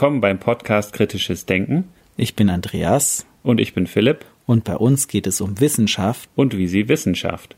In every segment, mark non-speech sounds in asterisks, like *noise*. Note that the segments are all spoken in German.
Willkommen beim Podcast Kritisches Denken. Ich bin Andreas. Und ich bin Philipp. Und bei uns geht es um Wissenschaft. Und wie sie Wissenschaft.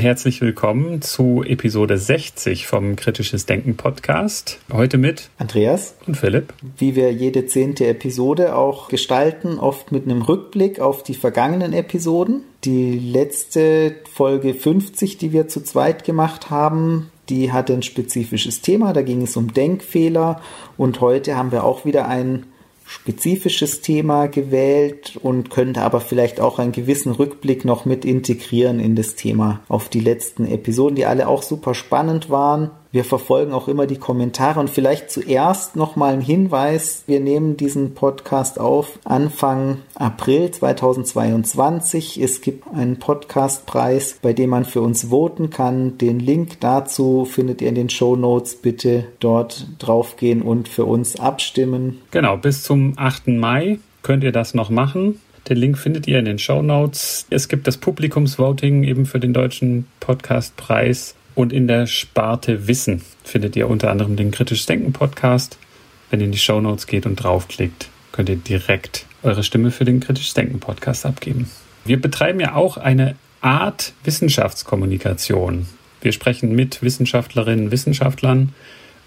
Herzlich willkommen zu Episode 60 vom Kritisches Denken Podcast. Heute mit Andreas und Philipp. Wie wir jede zehnte Episode auch gestalten, oft mit einem Rückblick auf die vergangenen Episoden. Die letzte Folge 50, die wir zu zweit gemacht haben, die hatte ein spezifisches Thema, da ging es um Denkfehler und heute haben wir auch wieder ein spezifisches Thema gewählt und könnte aber vielleicht auch einen gewissen Rückblick noch mit integrieren in das Thema auf die letzten Episoden, die alle auch super spannend waren. Wir verfolgen auch immer die Kommentare und vielleicht zuerst nochmal ein Hinweis. Wir nehmen diesen Podcast auf Anfang April 2022. Es gibt einen Podcastpreis, bei dem man für uns voten kann. Den Link dazu findet ihr in den Show Notes. Bitte dort draufgehen und für uns abstimmen. Genau, bis zum 8. Mai könnt ihr das noch machen. Den Link findet ihr in den Show Notes. Es gibt das Publikumsvoting eben für den deutschen Podcastpreis. Und in der Sparte Wissen findet ihr unter anderem den Kritisch Denken Podcast. Wenn ihr in die Show Notes geht und draufklickt, könnt ihr direkt eure Stimme für den Kritisch Denken Podcast abgeben. Wir betreiben ja auch eine Art Wissenschaftskommunikation. Wir sprechen mit Wissenschaftlerinnen und Wissenschaftlern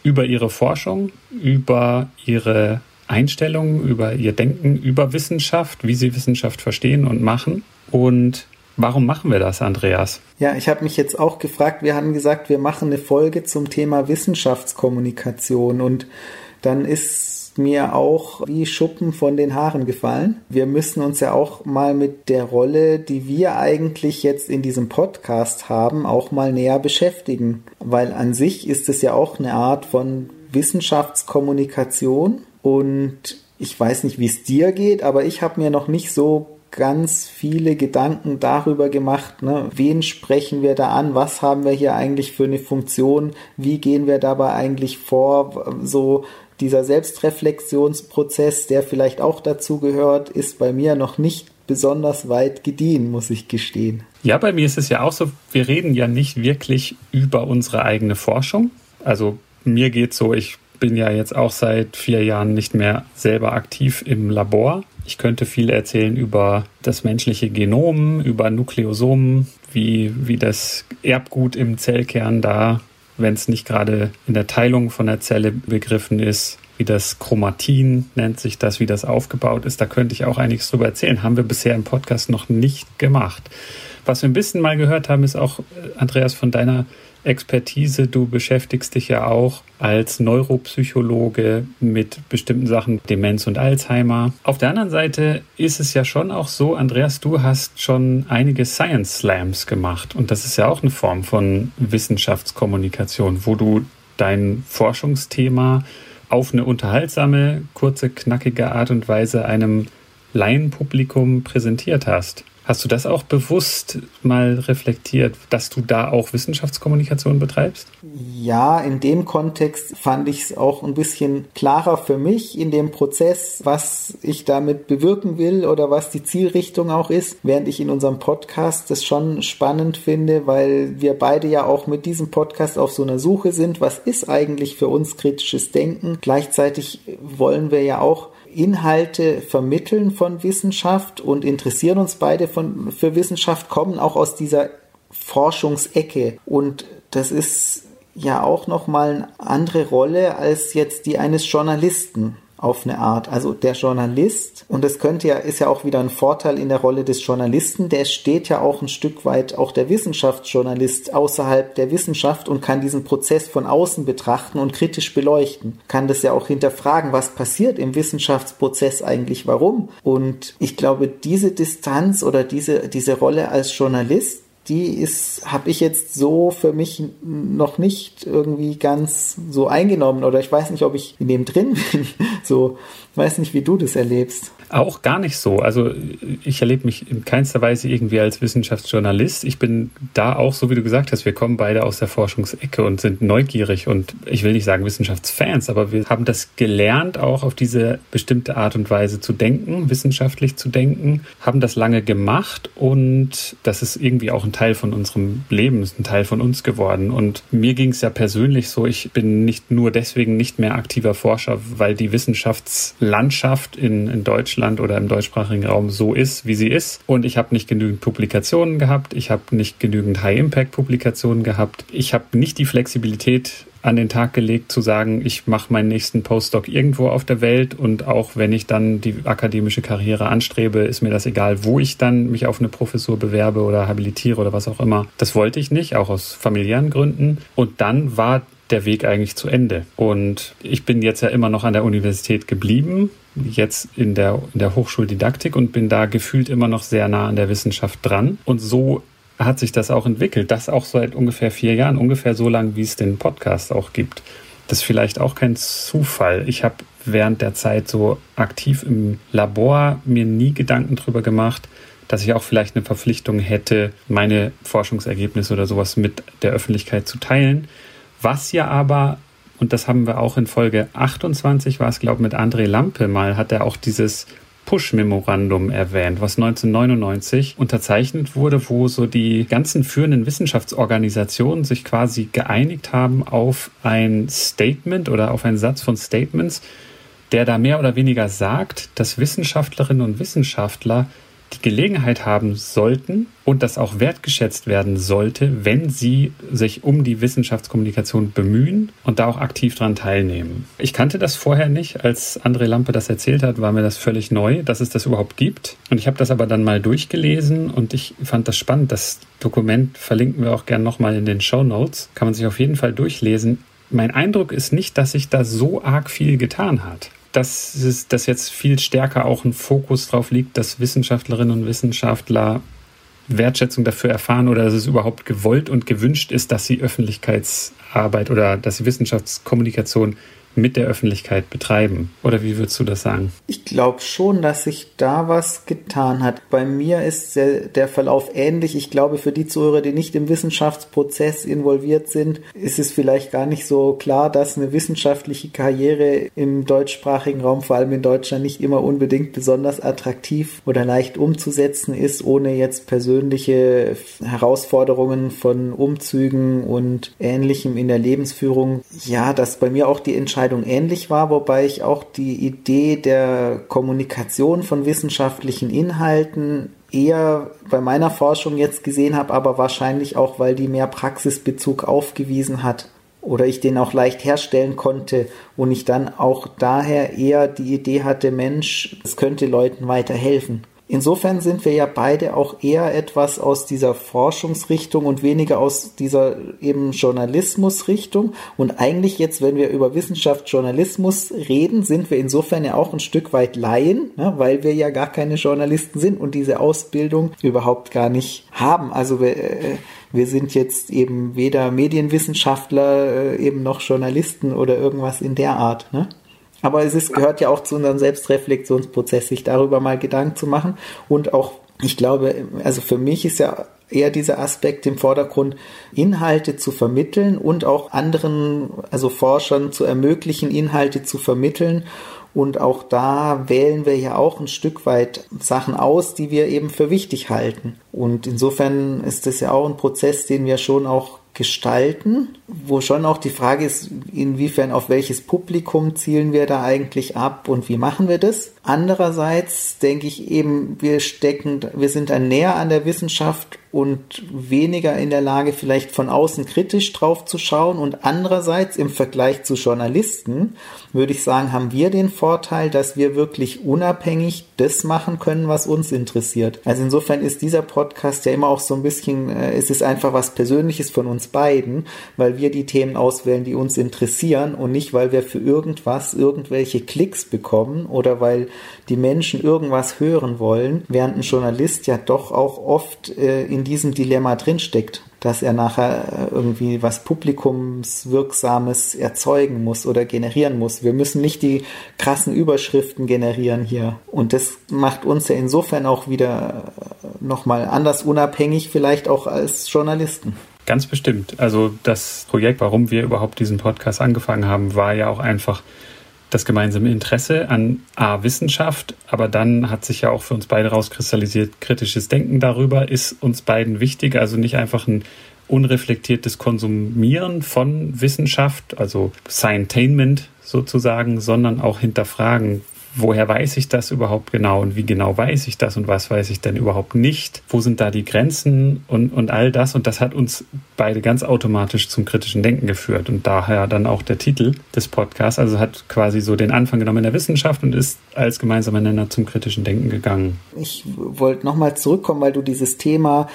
über ihre Forschung, über ihre Einstellungen, über ihr Denken, über Wissenschaft, wie sie Wissenschaft verstehen und machen. Und Warum machen wir das, Andreas? Ja, ich habe mich jetzt auch gefragt, wir haben gesagt, wir machen eine Folge zum Thema Wissenschaftskommunikation und dann ist mir auch wie Schuppen von den Haaren gefallen. Wir müssen uns ja auch mal mit der Rolle, die wir eigentlich jetzt in diesem Podcast haben, auch mal näher beschäftigen, weil an sich ist es ja auch eine Art von Wissenschaftskommunikation und ich weiß nicht, wie es dir geht, aber ich habe mir noch nicht so ganz viele Gedanken darüber gemacht, ne, wen sprechen wir da an, was haben wir hier eigentlich für eine Funktion, wie gehen wir dabei eigentlich vor, so dieser Selbstreflexionsprozess, der vielleicht auch dazu gehört, ist bei mir noch nicht besonders weit gediehen, muss ich gestehen. Ja, bei mir ist es ja auch so, wir reden ja nicht wirklich über unsere eigene Forschung. Also mir geht so, ich bin ja jetzt auch seit vier Jahren nicht mehr selber aktiv im Labor. Ich könnte viel erzählen über das menschliche Genom, über Nukleosomen, wie, wie das Erbgut im Zellkern da, wenn es nicht gerade in der Teilung von der Zelle begriffen ist, wie das Chromatin nennt sich das, wie das aufgebaut ist. Da könnte ich auch einiges drüber erzählen. Haben wir bisher im Podcast noch nicht gemacht. Was wir ein bisschen mal gehört haben, ist auch, äh, Andreas, von deiner Expertise. Du beschäftigst dich ja auch als Neuropsychologe mit bestimmten Sachen, Demenz und Alzheimer. Auf der anderen Seite ist es ja schon auch so, Andreas, du hast schon einige Science Slams gemacht und das ist ja auch eine Form von Wissenschaftskommunikation, wo du dein Forschungsthema auf eine unterhaltsame, kurze, knackige Art und Weise einem Laienpublikum präsentiert hast. Hast du das auch bewusst mal reflektiert, dass du da auch Wissenschaftskommunikation betreibst? Ja, in dem Kontext fand ich es auch ein bisschen klarer für mich in dem Prozess, was ich damit bewirken will oder was die Zielrichtung auch ist, während ich in unserem Podcast das schon spannend finde, weil wir beide ja auch mit diesem Podcast auf so einer Suche sind, was ist eigentlich für uns kritisches Denken. Gleichzeitig wollen wir ja auch Inhalte vermitteln von Wissenschaft und interessieren uns beide von, für Wissenschaft, kommen auch aus dieser Forschungsecke. Und das ist ja auch nochmal eine andere Rolle als jetzt die eines Journalisten auf eine Art. Also der Journalist, und das könnte ja, ist ja auch wieder ein Vorteil in der Rolle des Journalisten, der steht ja auch ein Stück weit auch der Wissenschaftsjournalist außerhalb der Wissenschaft und kann diesen Prozess von außen betrachten und kritisch beleuchten. Kann das ja auch hinterfragen, was passiert im Wissenschaftsprozess eigentlich, warum. Und ich glaube, diese Distanz oder diese, diese Rolle als Journalist, die ist, habe ich jetzt so für mich noch nicht irgendwie ganz so eingenommen oder ich weiß nicht, ob ich in dem drin bin. *laughs* So, weiß nicht, wie du das erlebst. Auch gar nicht so. Also ich erlebe mich in keinster Weise irgendwie als Wissenschaftsjournalist. Ich bin da auch, so wie du gesagt hast, wir kommen beide aus der Forschungsecke und sind neugierig und ich will nicht sagen Wissenschaftsfans, aber wir haben das gelernt, auch auf diese bestimmte Art und Weise zu denken, wissenschaftlich zu denken, haben das lange gemacht und das ist irgendwie auch ein Teil von unserem Leben, ist ein Teil von uns geworden. Und mir ging es ja persönlich so, ich bin nicht nur deswegen nicht mehr aktiver Forscher, weil die Wissenschaftslandschaft in, in Deutschland oder im deutschsprachigen Raum so ist, wie sie ist. Und ich habe nicht genügend Publikationen gehabt, ich habe nicht genügend High-Impact-Publikationen gehabt, ich habe nicht die Flexibilität an den Tag gelegt zu sagen, ich mache meinen nächsten Postdoc irgendwo auf der Welt und auch wenn ich dann die akademische Karriere anstrebe, ist mir das egal, wo ich dann mich auf eine Professur bewerbe oder habilitiere oder was auch immer. Das wollte ich nicht, auch aus familiären Gründen. Und dann war der Weg eigentlich zu Ende. Und ich bin jetzt ja immer noch an der Universität geblieben, jetzt in der, in der Hochschuldidaktik und bin da gefühlt immer noch sehr nah an der Wissenschaft dran. Und so hat sich das auch entwickelt. Das auch seit ungefähr vier Jahren, ungefähr so lang, wie es den Podcast auch gibt. Das ist vielleicht auch kein Zufall. Ich habe während der Zeit so aktiv im Labor mir nie Gedanken darüber gemacht, dass ich auch vielleicht eine Verpflichtung hätte, meine Forschungsergebnisse oder sowas mit der Öffentlichkeit zu teilen. Was ja aber, und das haben wir auch in Folge 28, war es, glaube ich, mit André Lampe mal, hat er auch dieses Push-Memorandum erwähnt, was 1999 unterzeichnet wurde, wo so die ganzen führenden Wissenschaftsorganisationen sich quasi geeinigt haben auf ein Statement oder auf einen Satz von Statements, der da mehr oder weniger sagt, dass Wissenschaftlerinnen und Wissenschaftler die Gelegenheit haben sollten und das auch wertgeschätzt werden sollte, wenn sie sich um die Wissenschaftskommunikation bemühen und da auch aktiv dran teilnehmen. Ich kannte das vorher nicht. Als André Lampe das erzählt hat, war mir das völlig neu, dass es das überhaupt gibt. Und ich habe das aber dann mal durchgelesen und ich fand das spannend. Das Dokument verlinken wir auch gern nochmal in den Show Notes. Kann man sich auf jeden Fall durchlesen. Mein Eindruck ist nicht, dass sich da so arg viel getan hat dass, es, dass jetzt viel stärker auch ein Fokus drauf liegt, dass Wissenschaftlerinnen und Wissenschaftler Wertschätzung dafür erfahren oder dass es überhaupt gewollt und gewünscht ist, dass sie Öffentlichkeitsarbeit oder dass sie Wissenschaftskommunikation mit der Öffentlichkeit betreiben? Oder wie würdest du das sagen? Ich glaube schon, dass sich da was getan hat. Bei mir ist der, der, Verlauf ähnlich. Ich glaube, für die Zuhörer, die nicht im Wissenschaftsprozess involviert sind, ist es vielleicht gar nicht so klar, dass eine wissenschaftliche Karriere im deutschsprachigen Raum, vor allem in Deutschland, nicht immer unbedingt besonders attraktiv oder leicht umzusetzen ist, ohne jetzt persönliche Herausforderungen von Umzügen und Ähnlichem in der Lebensführung. Ja, dass bei mir auch die Entscheidung Entscheidung ähnlich war, wobei ich auch die Idee der Kommunikation von wissenschaftlichen Inhalten eher bei meiner Forschung jetzt gesehen habe, aber wahrscheinlich auch, weil die mehr Praxisbezug aufgewiesen hat oder ich den auch leicht herstellen konnte und ich dann auch daher eher die Idee hatte, Mensch, es könnte Leuten weiterhelfen. Insofern sind wir ja beide auch eher etwas aus dieser Forschungsrichtung und weniger aus dieser eben Journalismusrichtung. Und eigentlich jetzt, wenn wir über Wissenschaftsjournalismus reden, sind wir insofern ja auch ein Stück weit Laien, ne, weil wir ja gar keine Journalisten sind und diese Ausbildung überhaupt gar nicht haben. Also wir, äh, wir sind jetzt eben weder Medienwissenschaftler, äh, eben noch Journalisten oder irgendwas in der Art. Ne? Aber es ist, gehört ja auch zu unserem Selbstreflexionsprozess, sich darüber mal Gedanken zu machen. Und auch, ich glaube, also für mich ist ja eher dieser Aspekt im Vordergrund, Inhalte zu vermitteln und auch anderen, also Forschern zu ermöglichen, Inhalte zu vermitteln. Und auch da wählen wir ja auch ein Stück weit Sachen aus, die wir eben für wichtig halten. Und insofern ist das ja auch ein Prozess, den wir schon auch gestalten, wo schon auch die Frage ist, inwiefern auf welches Publikum zielen wir da eigentlich ab und wie machen wir das? Andererseits denke ich eben, wir stecken, wir sind dann näher an der Wissenschaft und weniger in der Lage, vielleicht von außen kritisch drauf zu schauen. Und andererseits im Vergleich zu Journalisten würde ich sagen, haben wir den Vorteil, dass wir wirklich unabhängig das machen können, was uns interessiert. Also insofern ist dieser Podcast ja immer auch so ein bisschen, äh, es ist einfach was Persönliches von uns beiden, weil wir die Themen auswählen, die uns interessieren und nicht, weil wir für irgendwas irgendwelche Klicks bekommen oder weil die Menschen irgendwas hören wollen, während ein Journalist ja doch auch oft äh, in diesem Dilemma drinsteckt dass er nachher äh, irgendwie was Publikumswirksames erzeugen muss oder generieren muss. Wir müssen nicht die krassen Überschriften generieren hier. Und das macht uns ja insofern auch wieder äh, nochmal anders unabhängig, vielleicht auch als Journalisten. Ganz bestimmt. Also das Projekt, warum wir überhaupt diesen Podcast angefangen haben, war ja auch einfach das gemeinsame Interesse an A, Wissenschaft, aber dann hat sich ja auch für uns beide rauskristallisiert, kritisches Denken darüber ist uns beiden wichtig, also nicht einfach ein unreflektiertes Konsumieren von Wissenschaft, also Scientainment sozusagen, sondern auch hinterfragen, woher weiß ich das überhaupt genau und wie genau weiß ich das und was weiß ich denn überhaupt nicht? Wo sind da die Grenzen und, und all das? Und das hat uns beide ganz automatisch zum kritischen Denken geführt und daher dann auch der Titel des Podcasts. Also hat quasi so den Anfang genommen in der Wissenschaft und ist als gemeinsamer Nenner zum kritischen Denken gegangen. Ich wollte nochmal zurückkommen, weil du dieses Thema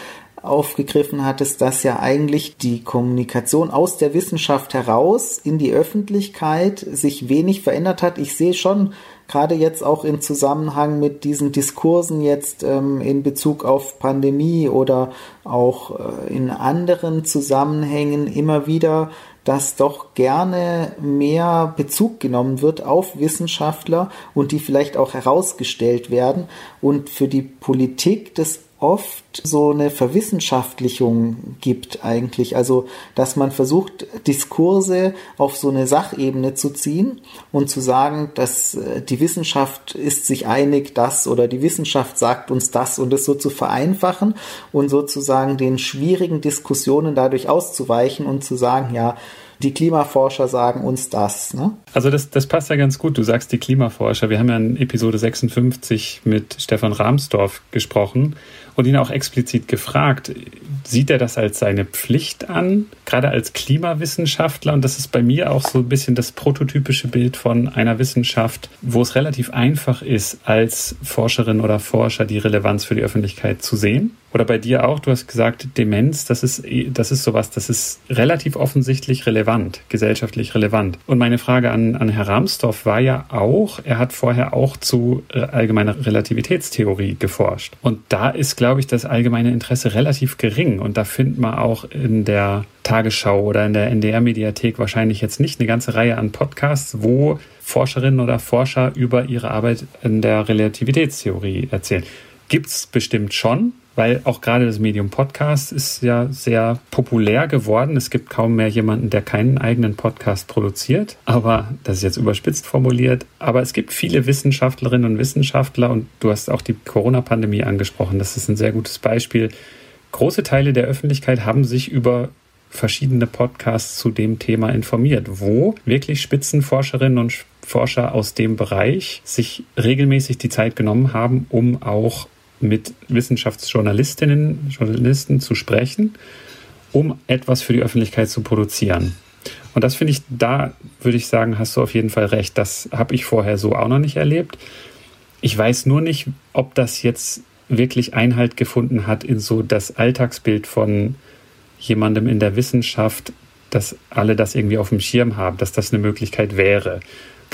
aufgegriffen hattest, dass ja eigentlich die Kommunikation aus der Wissenschaft heraus in die Öffentlichkeit sich wenig verändert hat. Ich sehe schon gerade jetzt auch im Zusammenhang mit diesen Diskursen jetzt ähm, in Bezug auf Pandemie oder auch äh, in anderen Zusammenhängen immer wieder, dass doch gerne mehr Bezug genommen wird auf Wissenschaftler und die vielleicht auch herausgestellt werden. Und für die Politik das oft so eine Verwissenschaftlichung gibt eigentlich. Also, dass man versucht, Diskurse auf so eine Sachebene zu ziehen und zu sagen, dass äh, die Wissenschaft ist sich einig, das oder die Wissenschaft sagt uns das und es so zu vereinfachen und sozusagen den schwierigen Diskussionen dadurch auszuweichen und zu sagen, ja, die Klimaforscher sagen uns das. Ne? Also das, das passt ja ganz gut. Du sagst die Klimaforscher. Wir haben ja in Episode 56 mit Stefan Rahmsdorf gesprochen und ihn auch explizit gefragt, sieht er das als seine Pflicht an, gerade als Klimawissenschaftler? Und das ist bei mir auch so ein bisschen das prototypische Bild von einer Wissenschaft, wo es relativ einfach ist, als Forscherin oder Forscher die Relevanz für die Öffentlichkeit zu sehen. Oder bei dir auch, du hast gesagt, Demenz, das ist, das ist sowas, das ist relativ offensichtlich relevant, gesellschaftlich relevant. Und meine Frage an, an Herr Ramsdorff war ja auch, er hat vorher auch zu äh, allgemeiner Relativitätstheorie geforscht. Und da ist, glaube ich, das allgemeine Interesse relativ gering. Und da findet man auch in der Tagesschau oder in der NDR-Mediathek wahrscheinlich jetzt nicht eine ganze Reihe an Podcasts, wo Forscherinnen oder Forscher über ihre Arbeit in der Relativitätstheorie erzählen. Gibt es bestimmt schon, weil auch gerade das Medium Podcast ist ja sehr populär geworden. Es gibt kaum mehr jemanden, der keinen eigenen Podcast produziert. Aber das ist jetzt überspitzt formuliert. Aber es gibt viele Wissenschaftlerinnen und Wissenschaftler und du hast auch die Corona-Pandemie angesprochen. Das ist ein sehr gutes Beispiel. Große Teile der Öffentlichkeit haben sich über verschiedene Podcasts zu dem Thema informiert, wo wirklich Spitzenforscherinnen und Forscher aus dem Bereich sich regelmäßig die Zeit genommen haben, um auch mit Wissenschaftsjournalistinnen, Journalisten zu sprechen, um etwas für die Öffentlichkeit zu produzieren. Und das finde ich, da würde ich sagen, hast du auf jeden Fall recht. Das habe ich vorher so auch noch nicht erlebt. Ich weiß nur nicht, ob das jetzt wirklich Einhalt gefunden hat in so das Alltagsbild von jemandem in der Wissenschaft, dass alle das irgendwie auf dem Schirm haben, dass das eine Möglichkeit wäre.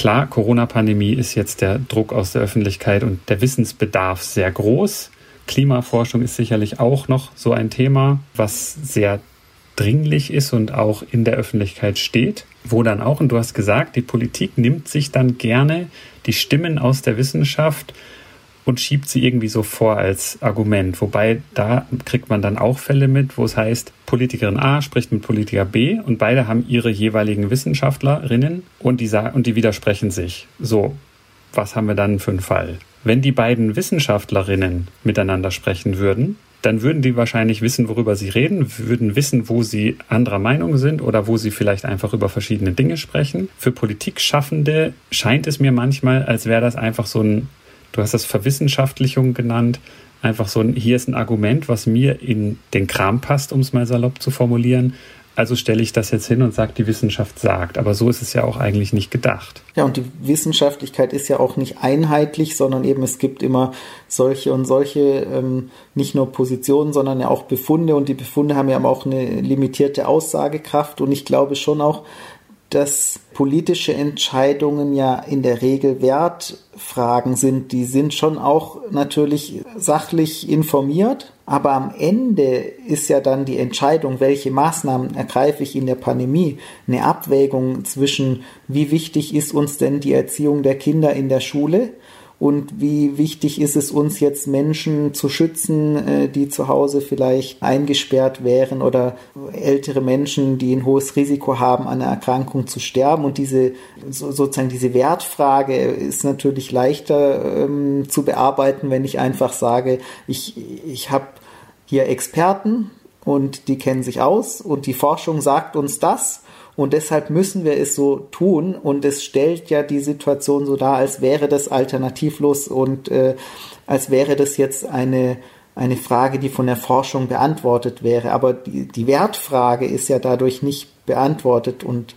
Klar, Corona-Pandemie ist jetzt der Druck aus der Öffentlichkeit und der Wissensbedarf sehr groß. Klimaforschung ist sicherlich auch noch so ein Thema, was sehr dringlich ist und auch in der Öffentlichkeit steht, wo dann auch, und du hast gesagt, die Politik nimmt sich dann gerne die Stimmen aus der Wissenschaft und schiebt sie irgendwie so vor als Argument. Wobei da kriegt man dann auch Fälle mit, wo es heißt, Politikerin A spricht mit Politiker B und beide haben ihre jeweiligen Wissenschaftlerinnen und die, und die widersprechen sich. So, was haben wir dann für einen Fall? Wenn die beiden Wissenschaftlerinnen miteinander sprechen würden, dann würden die wahrscheinlich wissen, worüber sie reden, würden wissen, wo sie anderer Meinung sind oder wo sie vielleicht einfach über verschiedene Dinge sprechen. Für Politikschaffende scheint es mir manchmal, als wäre das einfach so ein du hast das Verwissenschaftlichung genannt, einfach so ein, hier ist ein Argument, was mir in den Kram passt, um es mal salopp zu formulieren. Also stelle ich das jetzt hin und sage, die Wissenschaft sagt. Aber so ist es ja auch eigentlich nicht gedacht. Ja, und die Wissenschaftlichkeit ist ja auch nicht einheitlich, sondern eben es gibt immer solche und solche, ähm, nicht nur Positionen, sondern ja auch Befunde. Und die Befunde haben ja auch eine limitierte Aussagekraft. Und ich glaube schon auch, dass politische Entscheidungen ja in der Regel Wertfragen sind. Die sind schon auch natürlich sachlich informiert, aber am Ende ist ja dann die Entscheidung, welche Maßnahmen ergreife ich in der Pandemie, eine Abwägung zwischen, wie wichtig ist uns denn die Erziehung der Kinder in der Schule und wie wichtig ist es uns jetzt Menschen zu schützen, äh, die zu Hause vielleicht eingesperrt wären oder ältere Menschen, die ein hohes Risiko haben, an einer Erkrankung zu sterben. Und diese sozusagen diese Wertfrage ist natürlich leichter ähm, zu bearbeiten, wenn ich einfach sage, ich, ich habe hier Experten und die kennen sich aus und die Forschung sagt uns das und deshalb müssen wir es so tun. Und es stellt ja die Situation so dar, als wäre das alternativlos und äh, als wäre das jetzt eine, eine Frage, die von der Forschung beantwortet wäre. Aber die, die Wertfrage ist ja dadurch nicht beantwortet und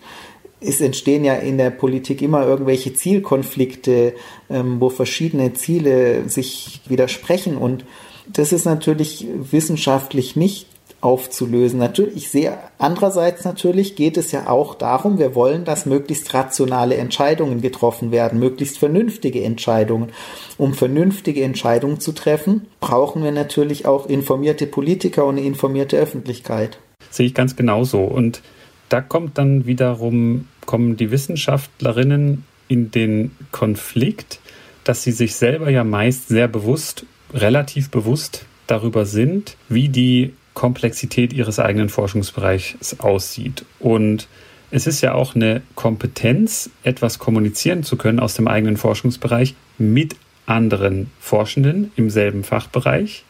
es entstehen ja in der Politik immer irgendwelche Zielkonflikte, ähm, wo verschiedene Ziele sich widersprechen und das ist natürlich wissenschaftlich nicht aufzulösen. Natürlich, ich sehe andererseits natürlich geht es ja auch darum, wir wollen, dass möglichst rationale Entscheidungen getroffen werden, möglichst vernünftige Entscheidungen. Um vernünftige Entscheidungen zu treffen, brauchen wir natürlich auch informierte Politiker und eine informierte Öffentlichkeit. Sehe ich ganz genauso. Und da kommt dann wiederum, kommen die Wissenschaftlerinnen in den Konflikt, dass sie sich selber ja meist sehr bewusst, relativ bewusst darüber sind, wie die Komplexität ihres eigenen Forschungsbereichs aussieht. Und es ist ja auch eine Kompetenz, etwas kommunizieren zu können aus dem eigenen Forschungsbereich mit anderen Forschenden im selben Fachbereich.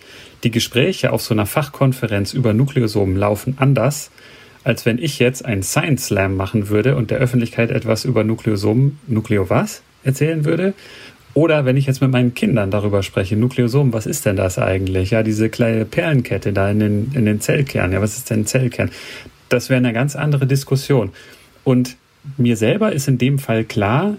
Die Gespräche auf so einer Fachkonferenz über Nukleosomen laufen anders, als wenn ich jetzt einen Science Slam machen würde und der Öffentlichkeit etwas über Nukleosomen, Nukleo was, erzählen würde. Oder wenn ich jetzt mit meinen Kindern darüber spreche, Nukleosom, was ist denn das eigentlich? Ja, diese kleine Perlenkette da in den, in den Zellkern. Ja, was ist denn ein Zellkern? Das wäre eine ganz andere Diskussion. Und mir selber ist in dem Fall klar,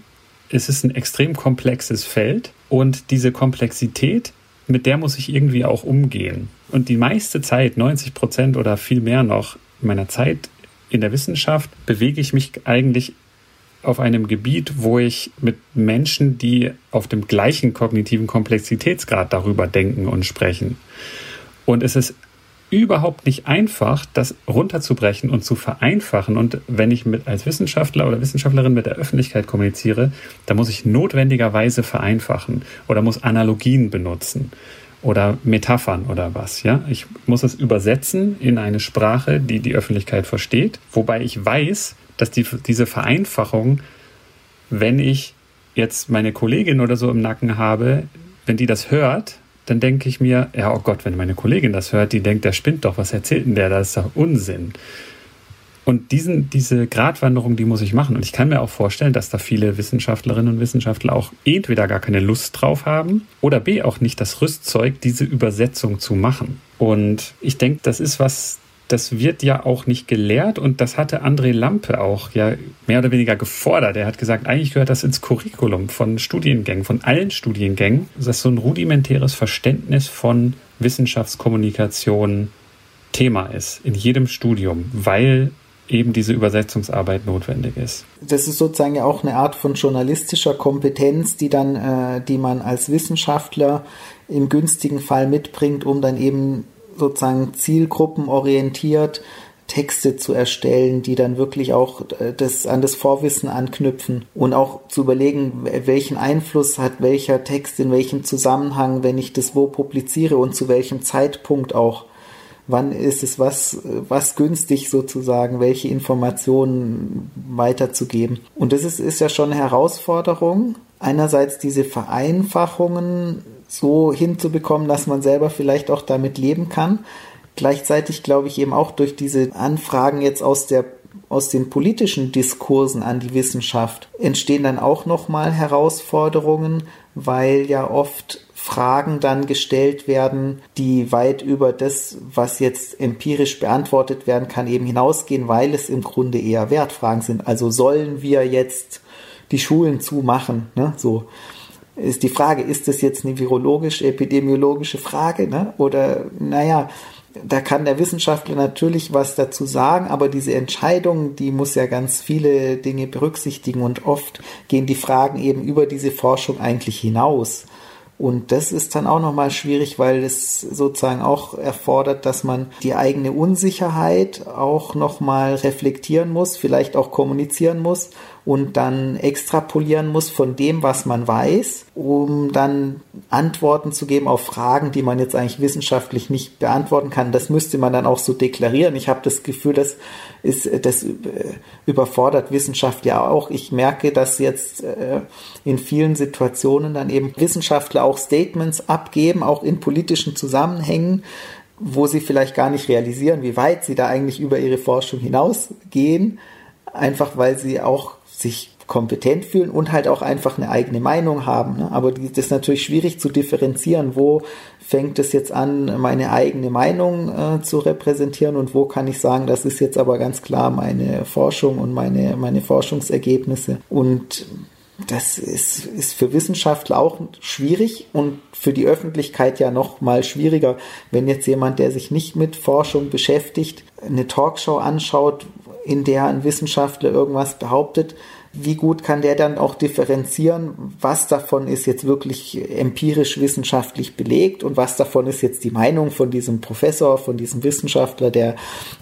es ist ein extrem komplexes Feld und diese Komplexität, mit der muss ich irgendwie auch umgehen. Und die meiste Zeit, 90 Prozent oder viel mehr noch meiner Zeit in der Wissenschaft, bewege ich mich eigentlich auf einem Gebiet, wo ich mit Menschen, die auf dem gleichen kognitiven Komplexitätsgrad darüber denken und sprechen. Und es ist überhaupt nicht einfach, das runterzubrechen und zu vereinfachen. Und wenn ich mit als Wissenschaftler oder Wissenschaftlerin mit der Öffentlichkeit kommuniziere, dann muss ich notwendigerweise vereinfachen oder muss Analogien benutzen oder Metaphern oder was. Ja, ich muss es übersetzen in eine Sprache, die die Öffentlichkeit versteht, wobei ich weiß, dass die, diese Vereinfachung, wenn ich jetzt meine Kollegin oder so im Nacken habe, wenn die das hört, dann denke ich mir, ja, oh Gott, wenn meine Kollegin das hört, die denkt, der spinnt doch, was erzählt denn der, das ist doch Unsinn. Und diesen, diese Gratwanderung, die muss ich machen. Und ich kann mir auch vorstellen, dass da viele Wissenschaftlerinnen und Wissenschaftler auch entweder gar keine Lust drauf haben oder B auch nicht das Rüstzeug, diese Übersetzung zu machen. Und ich denke, das ist was, das wird ja auch nicht gelehrt und das hatte André Lampe auch ja mehr oder weniger gefordert. Er hat gesagt, eigentlich gehört das ins Curriculum von Studiengängen, von allen Studiengängen, dass so ein rudimentäres Verständnis von Wissenschaftskommunikation Thema ist in jedem Studium, weil eben diese Übersetzungsarbeit notwendig ist. Das ist sozusagen ja auch eine Art von journalistischer Kompetenz, die dann, äh, die man als Wissenschaftler im günstigen Fall mitbringt, um dann eben sozusagen zielgruppenorientiert Texte zu erstellen, die dann wirklich auch äh, das an das Vorwissen anknüpfen und auch zu überlegen, welchen Einfluss hat welcher Text in welchem Zusammenhang, wenn ich das wo publiziere und zu welchem Zeitpunkt auch. Wann ist es was, was günstig sozusagen, welche Informationen weiterzugeben? Und das ist, ist ja schon eine Herausforderung. Einerseits diese Vereinfachungen so hinzubekommen, dass man selber vielleicht auch damit leben kann. Gleichzeitig glaube ich eben auch durch diese Anfragen jetzt aus der aus den politischen Diskursen an die Wissenschaft entstehen dann auch nochmal Herausforderungen, weil ja oft Fragen dann gestellt werden, die weit über das, was jetzt empirisch beantwortet werden kann, eben hinausgehen, weil es im Grunde eher Wertfragen sind. Also sollen wir jetzt die Schulen zumachen? Ne? So ist die Frage, ist das jetzt eine virologische, epidemiologische Frage? Ne? Oder, naja, da kann der Wissenschaftler natürlich was dazu sagen, aber diese Entscheidung, die muss ja ganz viele Dinge berücksichtigen und oft gehen die Fragen eben über diese Forschung eigentlich hinaus. Und das ist dann auch nochmal schwierig, weil es sozusagen auch erfordert, dass man die eigene Unsicherheit auch nochmal reflektieren muss, vielleicht auch kommunizieren muss und dann extrapolieren muss von dem, was man weiß, um dann Antworten zu geben auf Fragen, die man jetzt eigentlich wissenschaftlich nicht beantworten kann. Das müsste man dann auch so deklarieren. Ich habe das Gefühl, das ist, das überfordert Wissenschaft ja auch. Ich merke, dass jetzt äh, in vielen Situationen dann eben Wissenschaftler auch Statements abgeben, auch in politischen Zusammenhängen, wo sie vielleicht gar nicht realisieren, wie weit sie da eigentlich über ihre Forschung hinausgehen, einfach weil sie auch sich kompetent fühlen und halt auch einfach eine eigene Meinung haben. Ne? Aber das ist natürlich schwierig zu differenzieren, wo fängt es jetzt an, meine eigene Meinung äh, zu repräsentieren und wo kann ich sagen, das ist jetzt aber ganz klar meine Forschung und meine, meine Forschungsergebnisse. Und das ist, ist für Wissenschaftler auch schwierig und für die Öffentlichkeit ja noch mal schwieriger, wenn jetzt jemand, der sich nicht mit Forschung beschäftigt, eine Talkshow anschaut, in der ein Wissenschaftler irgendwas behauptet, wie gut kann der dann auch differenzieren, was davon ist jetzt wirklich empirisch wissenschaftlich belegt und was davon ist jetzt die Meinung von diesem Professor, von diesem Wissenschaftler, der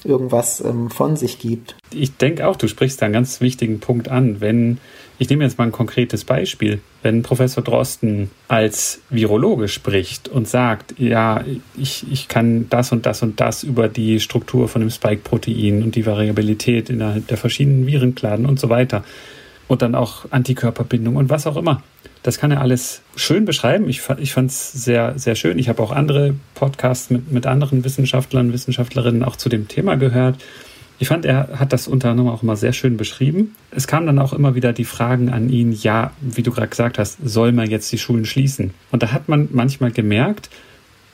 irgendwas ähm, von sich gibt. Ich denke auch, du sprichst da einen ganz wichtigen Punkt an. Wenn, ich nehme jetzt mal ein konkretes Beispiel, wenn Professor Drosten als Virologe spricht und sagt, ja, ich, ich kann das und das und das über die Struktur von dem Spike-Protein und die Variabilität innerhalb der verschiedenen Virenkladen und so weiter, und dann auch Antikörperbindung und was auch immer. Das kann er alles schön beschreiben. Ich, ich fand es sehr, sehr schön. Ich habe auch andere Podcasts mit, mit anderen Wissenschaftlern, Wissenschaftlerinnen auch zu dem Thema gehört. Ich fand, er hat das unter anderem auch immer sehr schön beschrieben. Es kamen dann auch immer wieder die Fragen an ihn, ja, wie du gerade gesagt hast, soll man jetzt die Schulen schließen? Und da hat man manchmal gemerkt,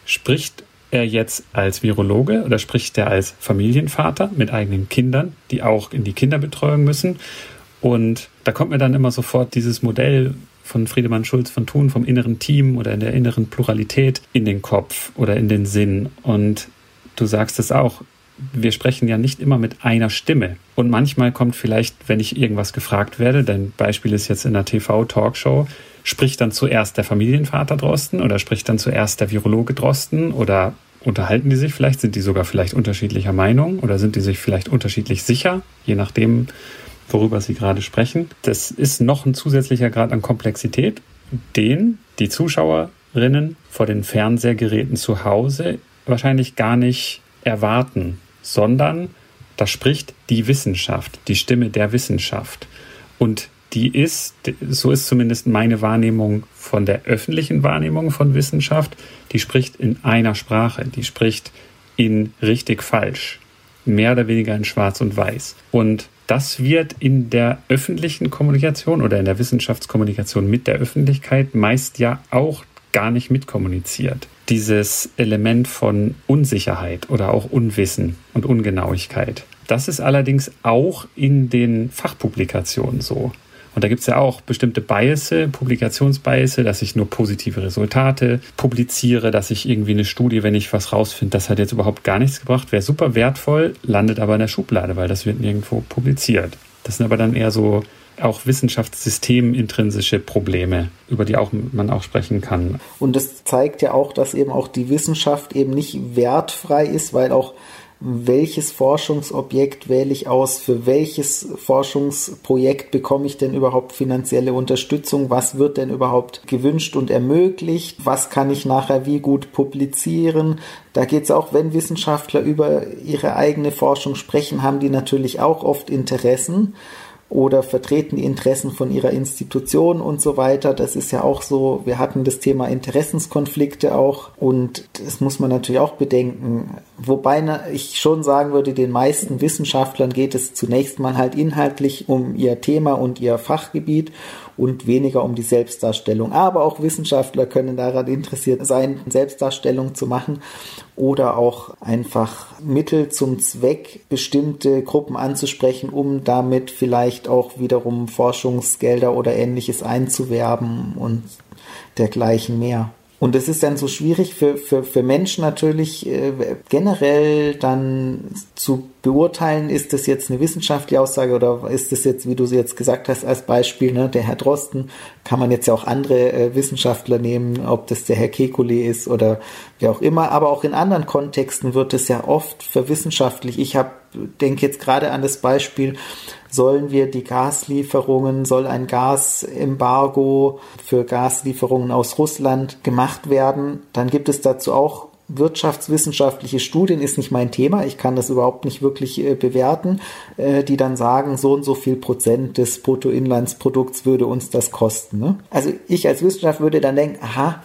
spricht er jetzt als Virologe oder spricht er als Familienvater mit eigenen Kindern, die auch in die Kinderbetreuung müssen? Und da kommt mir dann immer sofort dieses Modell von Friedemann Schulz von Thun vom inneren Team oder in der inneren Pluralität in den Kopf oder in den Sinn. Und du sagst es auch, wir sprechen ja nicht immer mit einer Stimme. Und manchmal kommt vielleicht, wenn ich irgendwas gefragt werde, dein Beispiel ist jetzt in einer TV-Talkshow, spricht dann zuerst der Familienvater Drosten oder spricht dann zuerst der Virologe Drosten oder unterhalten die sich vielleicht, sind die sogar vielleicht unterschiedlicher Meinung oder sind die sich vielleicht unterschiedlich sicher, je nachdem, worüber Sie gerade sprechen. Das ist noch ein zusätzlicher Grad an Komplexität, den die Zuschauerinnen vor den Fernsehgeräten zu Hause wahrscheinlich gar nicht erwarten, sondern da spricht die Wissenschaft, die Stimme der Wissenschaft. Und die ist, so ist zumindest meine Wahrnehmung von der öffentlichen Wahrnehmung von Wissenschaft, die spricht in einer Sprache, die spricht in richtig falsch, mehr oder weniger in schwarz und weiß. Und das wird in der öffentlichen Kommunikation oder in der Wissenschaftskommunikation mit der Öffentlichkeit meist ja auch gar nicht mitkommuniziert. Dieses Element von Unsicherheit oder auch Unwissen und Ungenauigkeit. Das ist allerdings auch in den Fachpublikationen so. Und da gibt es ja auch bestimmte Biases, Publikationsbiases, dass ich nur positive Resultate publiziere, dass ich irgendwie eine Studie, wenn ich was rausfinde, das hat jetzt überhaupt gar nichts gebracht, wäre super wertvoll, landet aber in der Schublade, weil das wird nirgendwo publiziert. Das sind aber dann eher so auch wissenschaftssystemintrinsische Probleme, über die auch man auch sprechen kann. Und das zeigt ja auch, dass eben auch die Wissenschaft eben nicht wertfrei ist, weil auch welches Forschungsobjekt wähle ich aus, für welches Forschungsprojekt bekomme ich denn überhaupt finanzielle Unterstützung, was wird denn überhaupt gewünscht und ermöglicht, was kann ich nachher wie gut publizieren. Da geht es auch, wenn Wissenschaftler über ihre eigene Forschung sprechen, haben die natürlich auch oft Interessen oder vertreten die Interessen von ihrer Institution und so weiter. Das ist ja auch so, wir hatten das Thema Interessenskonflikte auch und das muss man natürlich auch bedenken. Wobei ich schon sagen würde, den meisten Wissenschaftlern geht es zunächst mal halt inhaltlich um ihr Thema und ihr Fachgebiet und weniger um die Selbstdarstellung. Aber auch Wissenschaftler können daran interessiert sein, Selbstdarstellung zu machen oder auch einfach Mittel zum Zweck, bestimmte Gruppen anzusprechen, um damit vielleicht auch wiederum Forschungsgelder oder ähnliches einzuwerben und dergleichen mehr. Und es ist dann so schwierig für, für, für Menschen natürlich äh, generell dann zu beurteilen, ist das jetzt eine wissenschaftliche Aussage oder ist das jetzt, wie du sie jetzt gesagt hast, als Beispiel, ne, der Herr Drosten, kann man jetzt ja auch andere äh, Wissenschaftler nehmen, ob das der Herr Kekulé ist oder wie auch immer, aber auch in anderen Kontexten wird es ja oft verwissenschaftlich. Ich habe denke jetzt gerade an das Beispiel, sollen wir die Gaslieferungen, soll ein Gasembargo für Gaslieferungen aus Russland gemacht werden? Dann gibt es dazu auch wirtschaftswissenschaftliche Studien ist nicht mein Thema. Ich kann das überhaupt nicht wirklich äh, bewerten, äh, die dann sagen, so und so viel Prozent des Bruttoinlandsprodukts würde uns das kosten. Ne? Also ich als Wissenschaftler würde dann denken, aha,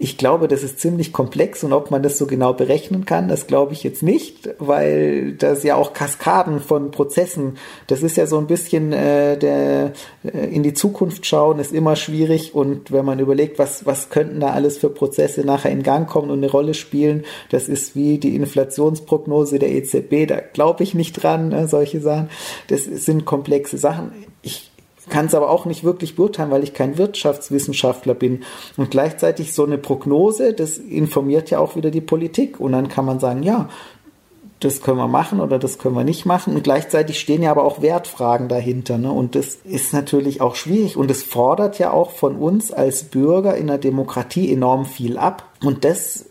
ich glaube, das ist ziemlich komplex und ob man das so genau berechnen kann, das glaube ich jetzt nicht, weil das ja auch Kaskaden von Prozessen, das ist ja so ein bisschen äh, der äh, in die Zukunft schauen, ist immer schwierig und wenn man überlegt, was, was könnten da alles für Prozesse nachher in Gang kommen und eine Rolle spielen, das ist wie die Inflationsprognose der EZB, da glaube ich nicht dran, äh, solche Sachen. Das sind komplexe Sachen. Ich kann es aber auch nicht wirklich beurteilen, weil ich kein Wirtschaftswissenschaftler bin. Und gleichzeitig so eine Prognose, das informiert ja auch wieder die Politik. Und dann kann man sagen, ja, das können wir machen oder das können wir nicht machen. Und gleichzeitig stehen ja aber auch Wertfragen dahinter. Ne? Und das ist natürlich auch schwierig. Und es fordert ja auch von uns als Bürger in der Demokratie enorm viel ab. Und das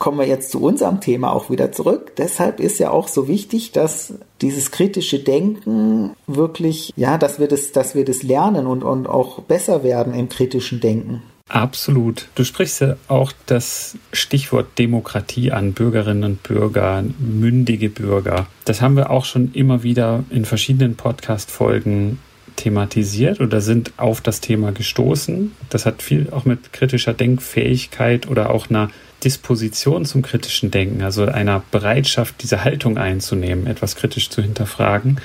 kommen wir jetzt zu unserem Thema auch wieder zurück. Deshalb ist ja auch so wichtig, dass dieses kritische Denken wirklich, ja, dass wir das, dass wir das lernen und, und auch besser werden im kritischen Denken. Absolut. Du sprichst ja auch das Stichwort Demokratie an, Bürgerinnen und Bürger, mündige Bürger. Das haben wir auch schon immer wieder in verschiedenen Podcast-Folgen thematisiert oder sind auf das Thema gestoßen. Das hat viel auch mit kritischer Denkfähigkeit oder auch einer Disposition zum kritischen Denken, also einer Bereitschaft, diese Haltung einzunehmen, etwas kritisch zu hinterfragen,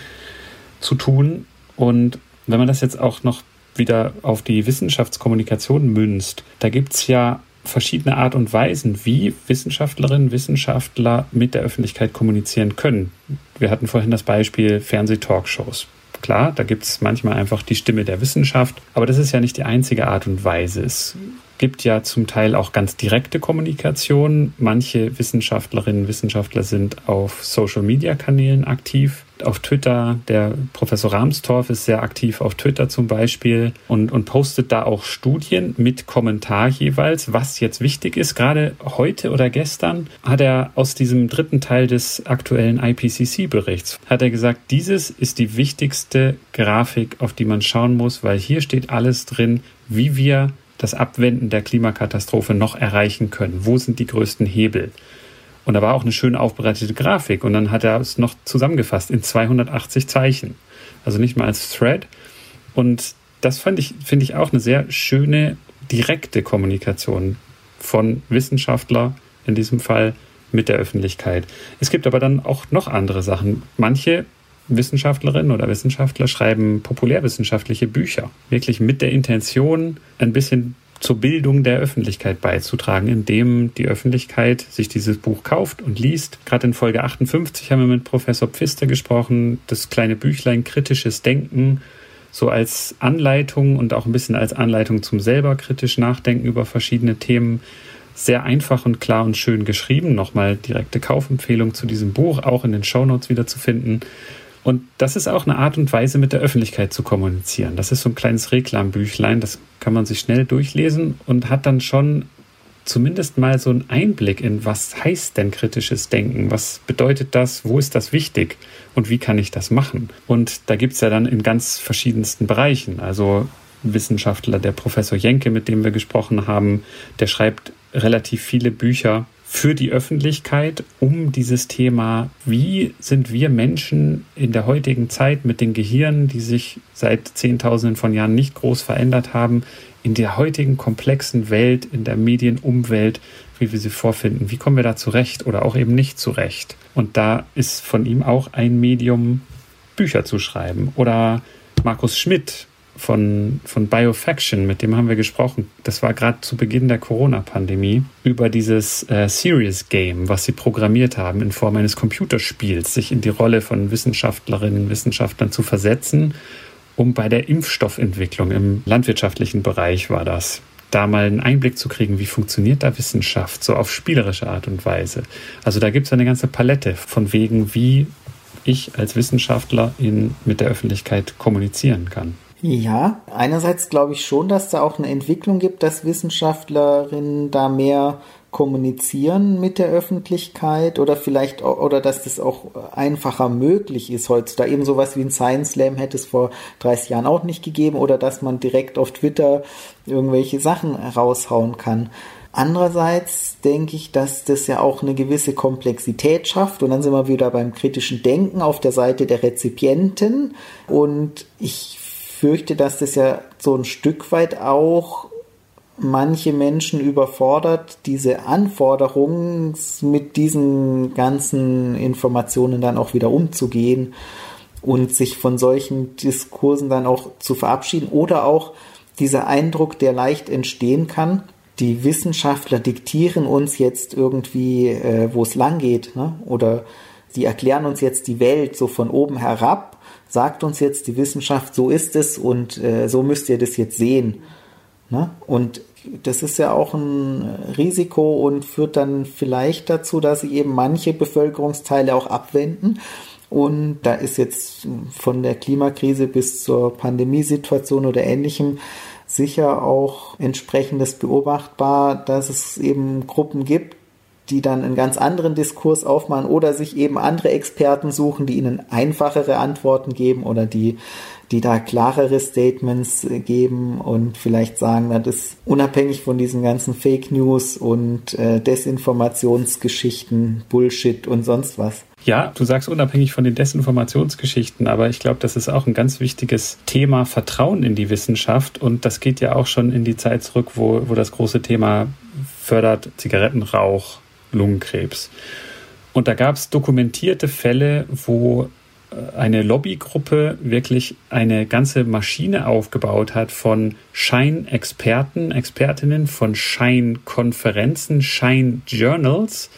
zu tun. Und wenn man das jetzt auch noch wieder auf die Wissenschaftskommunikation münzt, da gibt es ja verschiedene Art und Weisen, wie Wissenschaftlerinnen, Wissenschaftler mit der Öffentlichkeit kommunizieren können. Wir hatten vorhin das Beispiel Fernsehtalkshows. Klar, da gibt es manchmal einfach die Stimme der Wissenschaft, aber das ist ja nicht die einzige Art und Weise. Es gibt ja zum Teil auch ganz direkte Kommunikation. Manche Wissenschaftlerinnen und Wissenschaftler sind auf Social-Media-Kanälen aktiv. Auf Twitter, der Professor Ramstorff ist sehr aktiv auf Twitter zum Beispiel und, und postet da auch Studien mit Kommentar jeweils, was jetzt wichtig ist. Gerade heute oder gestern hat er aus diesem dritten Teil des aktuellen IPCC-Berichts, hat er gesagt, dieses ist die wichtigste Grafik, auf die man schauen muss, weil hier steht alles drin, wie wir das Abwenden der Klimakatastrophe noch erreichen können? Wo sind die größten Hebel? Und da war auch eine schön aufbereitete Grafik und dann hat er es noch zusammengefasst in 280 Zeichen. Also nicht mal als Thread. Und das ich, finde ich auch eine sehr schöne, direkte Kommunikation von Wissenschaftler in diesem Fall mit der Öffentlichkeit. Es gibt aber dann auch noch andere Sachen. Manche Wissenschaftlerinnen oder Wissenschaftler schreiben populärwissenschaftliche Bücher, wirklich mit der Intention, ein bisschen zur Bildung der Öffentlichkeit beizutragen, indem die Öffentlichkeit sich dieses Buch kauft und liest. Gerade in Folge 58 haben wir mit Professor Pfister gesprochen, das kleine Büchlein Kritisches Denken, so als Anleitung und auch ein bisschen als Anleitung zum selber kritisch nachdenken über verschiedene Themen. Sehr einfach und klar und schön geschrieben. Nochmal direkte Kaufempfehlung zu diesem Buch, auch in den Shownotes wieder zu finden. Und das ist auch eine Art und Weise, mit der Öffentlichkeit zu kommunizieren. Das ist so ein kleines Reklambüchlein, das kann man sich schnell durchlesen und hat dann schon zumindest mal so einen Einblick in, was heißt denn kritisches Denken? Was bedeutet das? Wo ist das wichtig? Und wie kann ich das machen? Und da gibt es ja dann in ganz verschiedensten Bereichen. Also Wissenschaftler, der Professor Jenke, mit dem wir gesprochen haben, der schreibt relativ viele Bücher für die Öffentlichkeit um dieses Thema, wie sind wir Menschen in der heutigen Zeit mit den Gehirnen, die sich seit Zehntausenden von Jahren nicht groß verändert haben, in der heutigen komplexen Welt, in der Medienumwelt, wie wir sie vorfinden. Wie kommen wir da zurecht oder auch eben nicht zurecht? Und da ist von ihm auch ein Medium, Bücher zu schreiben. Oder Markus Schmidt, von, von Biofaction, mit dem haben wir gesprochen. Das war gerade zu Beginn der Corona-Pandemie über dieses äh, Serious Game, was sie programmiert haben in Form eines Computerspiels, sich in die Rolle von Wissenschaftlerinnen und Wissenschaftlern zu versetzen, um bei der Impfstoffentwicklung im landwirtschaftlichen Bereich war das da mal einen Einblick zu kriegen, wie funktioniert da Wissenschaft, so auf spielerische Art und Weise. Also da gibt es eine ganze Palette von Wegen, wie ich als Wissenschaftler in, mit der Öffentlichkeit kommunizieren kann. Ja, einerseits glaube ich schon, dass da auch eine Entwicklung gibt, dass Wissenschaftlerinnen da mehr kommunizieren mit der Öffentlichkeit oder vielleicht oder dass das auch einfacher möglich ist heutzutage. Eben sowas wie ein Science Slam hätte es vor 30 Jahren auch nicht gegeben oder dass man direkt auf Twitter irgendwelche Sachen raushauen kann. Andererseits denke ich, dass das ja auch eine gewisse Komplexität schafft und dann sind wir wieder beim kritischen Denken auf der Seite der Rezipienten und ich fürchte, dass das ja so ein Stück weit auch manche Menschen überfordert, diese Anforderungen mit diesen ganzen Informationen dann auch wieder umzugehen und sich von solchen Diskursen dann auch zu verabschieden oder auch dieser Eindruck, der leicht entstehen kann, die Wissenschaftler diktieren uns jetzt irgendwie, äh, wo es lang geht, ne? oder die erklären uns jetzt die Welt so von oben herab, sagt uns jetzt die Wissenschaft, so ist es und äh, so müsst ihr das jetzt sehen. Ne? Und das ist ja auch ein Risiko und führt dann vielleicht dazu, dass sich eben manche Bevölkerungsteile auch abwenden. Und da ist jetzt von der Klimakrise bis zur Pandemiesituation oder ähnlichem sicher auch entsprechendes beobachtbar, dass es eben Gruppen gibt, die dann einen ganz anderen Diskurs aufmachen oder sich eben andere Experten suchen, die ihnen einfachere Antworten geben oder die, die da klarere Statements geben und vielleicht sagen, das ist unabhängig von diesen ganzen Fake News und äh, Desinformationsgeschichten, Bullshit und sonst was. Ja, du sagst unabhängig von den Desinformationsgeschichten, aber ich glaube, das ist auch ein ganz wichtiges Thema Vertrauen in die Wissenschaft und das geht ja auch schon in die Zeit zurück, wo, wo das große Thema fördert Zigarettenrauch Lungenkrebs. Und da gab es dokumentierte Fälle, wo äh, eine Lobbygruppe wirklich eine ganze Maschine aufgebaut hat von Scheinexperten, Expertinnen, von Scheinkonferenzen, Scheinjournals,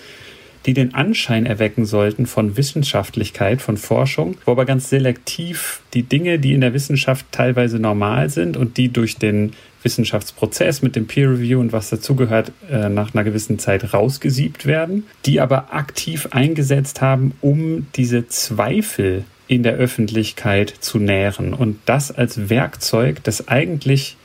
die den Anschein erwecken sollten von Wissenschaftlichkeit, von Forschung, wo aber ganz selektiv die Dinge, die in der Wissenschaft teilweise normal sind und die durch den Wissenschaftsprozess mit dem Peer Review und was dazugehört, äh, nach einer gewissen Zeit rausgesiebt werden, die aber aktiv eingesetzt haben, um diese Zweifel in der Öffentlichkeit zu nähren. Und das als Werkzeug, das eigentlich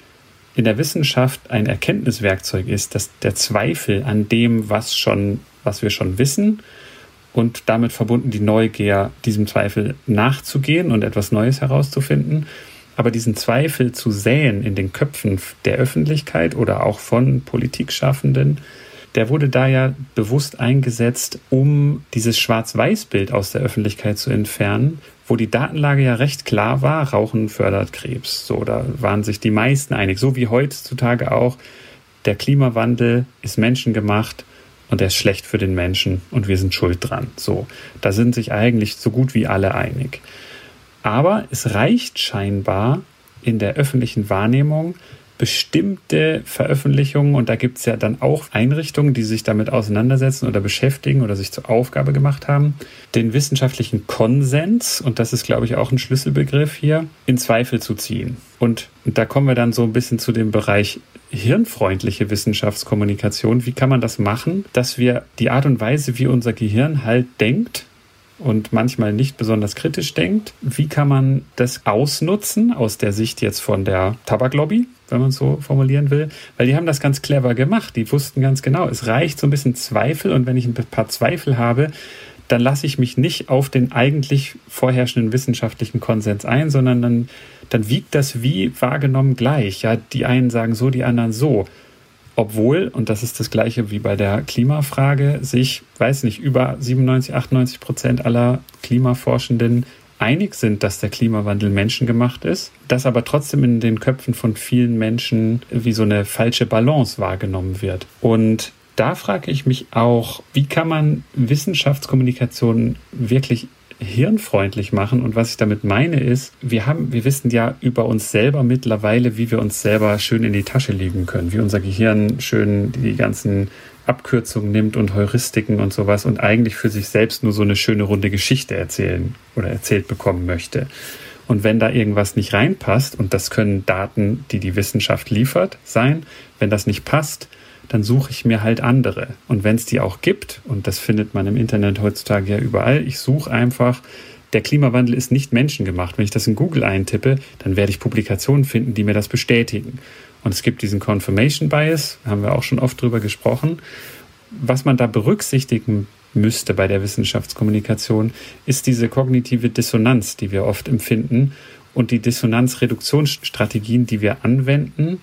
in der Wissenschaft ein Erkenntniswerkzeug ist, dass der Zweifel an dem, was schon, was wir schon wissen und damit verbunden die Neugier, diesem Zweifel nachzugehen und etwas Neues herauszufinden aber diesen Zweifel zu säen in den Köpfen der Öffentlichkeit oder auch von Politikschaffenden, der wurde da ja bewusst eingesetzt, um dieses Schwarz-Weiß-Bild aus der Öffentlichkeit zu entfernen, wo die Datenlage ja recht klar war, Rauchen fördert Krebs. So, da waren sich die meisten einig, so wie heutzutage auch, der Klimawandel ist menschengemacht und er ist schlecht für den Menschen und wir sind schuld dran. So, da sind sich eigentlich so gut wie alle einig. Aber es reicht scheinbar in der öffentlichen Wahrnehmung, bestimmte Veröffentlichungen, und da gibt es ja dann auch Einrichtungen, die sich damit auseinandersetzen oder beschäftigen oder sich zur Aufgabe gemacht haben, den wissenschaftlichen Konsens, und das ist, glaube ich, auch ein Schlüsselbegriff hier, in Zweifel zu ziehen. Und da kommen wir dann so ein bisschen zu dem Bereich hirnfreundliche Wissenschaftskommunikation. Wie kann man das machen, dass wir die Art und Weise, wie unser Gehirn halt denkt, und manchmal nicht besonders kritisch denkt. Wie kann man das ausnutzen aus der Sicht jetzt von der Tabaklobby, wenn man es so formulieren will? Weil die haben das ganz clever gemacht. Die wussten ganz genau, es reicht so ein bisschen Zweifel und wenn ich ein paar Zweifel habe, dann lasse ich mich nicht auf den eigentlich vorherrschenden wissenschaftlichen Konsens ein, sondern dann, dann wiegt das wie wahrgenommen gleich. Ja, die einen sagen so, die anderen so obwohl, und das ist das gleiche wie bei der Klimafrage, sich, weiß nicht, über 97, 98 Prozent aller Klimaforschenden einig sind, dass der Klimawandel menschengemacht ist, das aber trotzdem in den Köpfen von vielen Menschen wie so eine falsche Balance wahrgenommen wird. Und da frage ich mich auch, wie kann man Wissenschaftskommunikation wirklich hirnfreundlich machen. Und was ich damit meine ist, wir haben, wir wissen ja über uns selber mittlerweile, wie wir uns selber schön in die Tasche legen können, wie unser Gehirn schön die ganzen Abkürzungen nimmt und Heuristiken und sowas und eigentlich für sich selbst nur so eine schöne runde Geschichte erzählen oder erzählt bekommen möchte. Und wenn da irgendwas nicht reinpasst, und das können Daten, die die Wissenschaft liefert, sein, wenn das nicht passt, dann suche ich mir halt andere. Und wenn es die auch gibt, und das findet man im Internet heutzutage ja überall, ich suche einfach, der Klimawandel ist nicht menschengemacht. Wenn ich das in Google eintippe, dann werde ich Publikationen finden, die mir das bestätigen. Und es gibt diesen Confirmation Bias, haben wir auch schon oft drüber gesprochen. was man da berücksichtigen müsste bei der Wissenschaftskommunikation, ist diese kognitive Dissonanz, die wir oft empfinden und die Dissonanzreduktionsstrategien, die wir anwenden,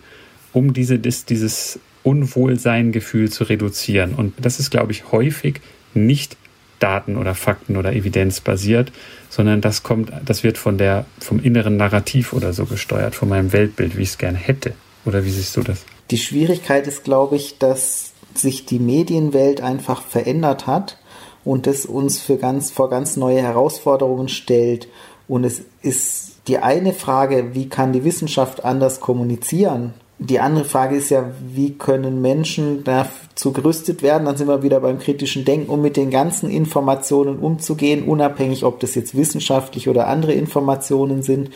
um diese, dieses Unwohlseingefühl zu reduzieren. Und das ist, glaube ich, häufig nicht Daten oder Fakten oder Evidenz basiert, sondern das kommt, das wird von der, vom inneren Narrativ oder so gesteuert, von meinem Weltbild, wie ich es gerne hätte. Oder wie siehst du das? Die Schwierigkeit ist, glaube ich, dass sich die Medienwelt einfach verändert hat und das uns für ganz, vor ganz neue Herausforderungen stellt. Und es ist die eine Frage, wie kann die Wissenschaft anders kommunizieren? Die andere Frage ist ja, wie können Menschen dazu gerüstet werden? Dann sind wir wieder beim kritischen Denken, um mit den ganzen Informationen umzugehen, unabhängig, ob das jetzt wissenschaftlich oder andere Informationen sind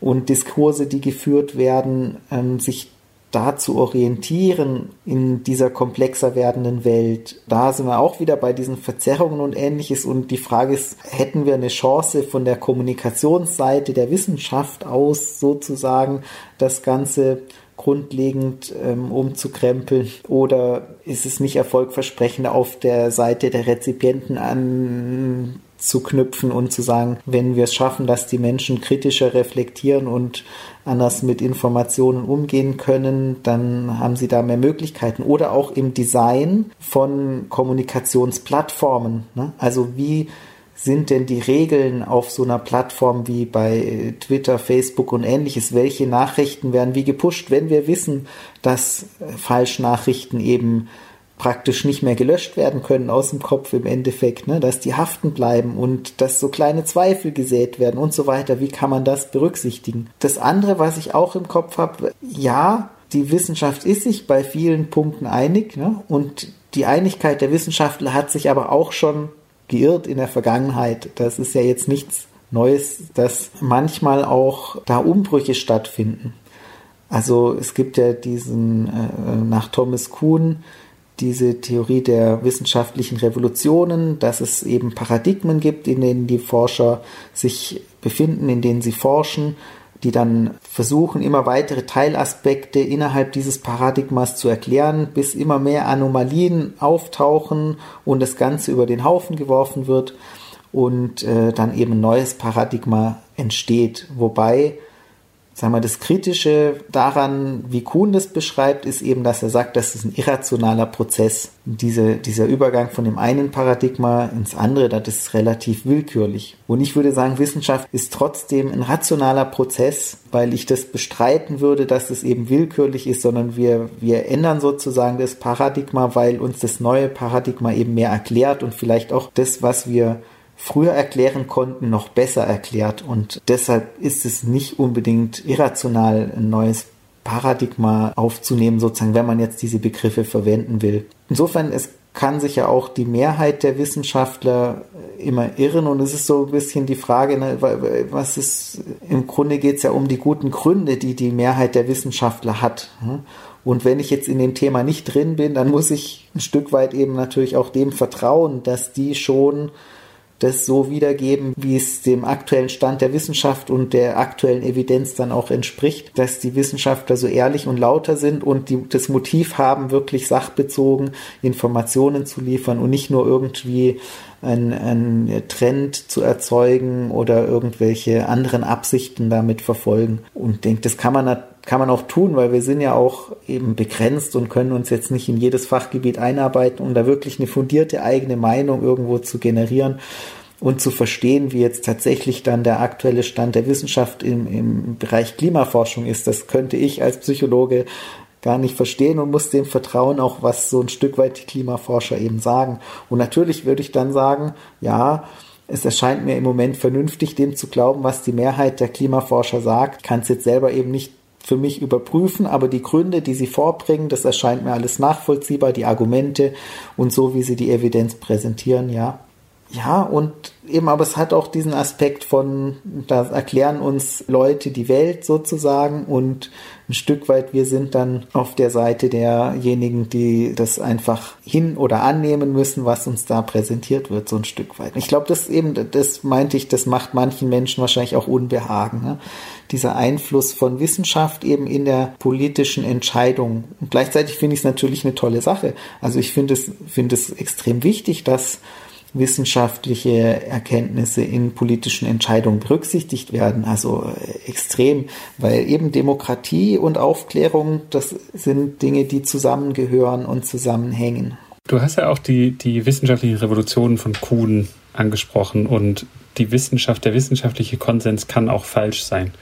und Diskurse, die geführt werden, ähm, sich da zu orientieren in dieser komplexer werdenden Welt. Da sind wir auch wieder bei diesen Verzerrungen und ähnliches. Und die Frage ist, hätten wir eine Chance von der Kommunikationsseite der Wissenschaft aus sozusagen das Ganze grundlegend ähm, umzukrempeln oder ist es nicht erfolgversprechend auf der Seite der Rezipienten anzuknüpfen und zu sagen, wenn wir es schaffen, dass die Menschen kritischer reflektieren und anders mit Informationen umgehen können, dann haben sie da mehr Möglichkeiten. Oder auch im Design von Kommunikationsplattformen. Ne? Also wie sind denn die Regeln auf so einer Plattform wie bei Twitter, Facebook und ähnliches? Welche Nachrichten werden wie gepusht, wenn wir wissen, dass Falschnachrichten eben praktisch nicht mehr gelöscht werden können aus dem Kopf im Endeffekt, ne? dass die haften bleiben und dass so kleine Zweifel gesät werden und so weiter. Wie kann man das berücksichtigen? Das andere, was ich auch im Kopf habe, ja, die Wissenschaft ist sich bei vielen Punkten einig ne? und die Einigkeit der Wissenschaftler hat sich aber auch schon geirrt in der Vergangenheit. Das ist ja jetzt nichts Neues, dass manchmal auch da Umbrüche stattfinden. Also es gibt ja diesen äh, nach Thomas Kuhn diese Theorie der wissenschaftlichen Revolutionen, dass es eben Paradigmen gibt, in denen die Forscher sich befinden, in denen sie forschen, die dann versuchen, immer weitere Teilaspekte innerhalb dieses Paradigmas zu erklären, bis immer mehr Anomalien auftauchen und das Ganze über den Haufen geworfen wird und äh, dann eben ein neues Paradigma entsteht. Wobei sagen wir, das Kritische daran, wie Kuhn das beschreibt, ist eben, dass er sagt, das ist ein irrationaler Prozess. Diese, dieser Übergang von dem einen Paradigma ins andere, das ist relativ willkürlich. Und ich würde sagen, Wissenschaft ist trotzdem ein rationaler Prozess, weil ich das bestreiten würde, dass es eben willkürlich ist, sondern wir, wir ändern sozusagen das Paradigma, weil uns das neue Paradigma eben mehr erklärt und vielleicht auch das, was wir früher erklären konnten, noch besser erklärt. Und deshalb ist es nicht unbedingt irrational, ein neues Paradigma aufzunehmen, sozusagen, wenn man jetzt diese Begriffe verwenden will. Insofern, es kann sich ja auch die Mehrheit der Wissenschaftler immer irren und es ist so ein bisschen die Frage, ne, was ist, im Grunde geht es ja um die guten Gründe, die die Mehrheit der Wissenschaftler hat. Ne? Und wenn ich jetzt in dem Thema nicht drin bin, dann muss ich ein Stück weit eben natürlich auch dem vertrauen, dass die schon das so wiedergeben, wie es dem aktuellen Stand der Wissenschaft und der aktuellen Evidenz dann auch entspricht, dass die Wissenschaftler so ehrlich und lauter sind und die, das Motiv haben, wirklich sachbezogen Informationen zu liefern und nicht nur irgendwie einen, Trend zu erzeugen oder irgendwelche anderen Absichten damit verfolgen. Und denke, das kann man kann man auch tun, weil wir sind ja auch eben begrenzt und können uns jetzt nicht in jedes Fachgebiet einarbeiten, um da wirklich eine fundierte eigene Meinung irgendwo zu generieren und zu verstehen, wie jetzt tatsächlich dann der aktuelle Stand der Wissenschaft im, im Bereich Klimaforschung ist. Das könnte ich als Psychologe gar nicht verstehen und muss dem vertrauen, auch was so ein Stück weit die Klimaforscher eben sagen. Und natürlich würde ich dann sagen, ja, es erscheint mir im Moment vernünftig, dem zu glauben, was die Mehrheit der Klimaforscher sagt. Kann es jetzt selber eben nicht für mich überprüfen, aber die Gründe, die sie vorbringen, das erscheint mir alles nachvollziehbar, die Argumente und so, wie sie die Evidenz präsentieren, ja. Ja, und eben, aber es hat auch diesen Aspekt von, da erklären uns Leute die Welt sozusagen und ein Stück weit, wir sind dann auf der Seite derjenigen, die das einfach hin oder annehmen müssen, was uns da präsentiert wird, so ein Stück weit. Ich glaube, das eben, das meinte ich, das macht manchen Menschen wahrscheinlich auch Unbehagen. Ne? Dieser Einfluss von Wissenschaft eben in der politischen Entscheidung. Und gleichzeitig finde ich es natürlich eine tolle Sache. Also ich finde es, finde es extrem wichtig, dass wissenschaftliche Erkenntnisse in politischen Entscheidungen berücksichtigt werden. Also äh, extrem, weil eben Demokratie und Aufklärung, das sind Dinge, die zusammengehören und zusammenhängen. Du hast ja auch die, die wissenschaftlichen Revolutionen von Kuhn angesprochen und die Wissenschaft, der wissenschaftliche Konsens kann auch falsch sein.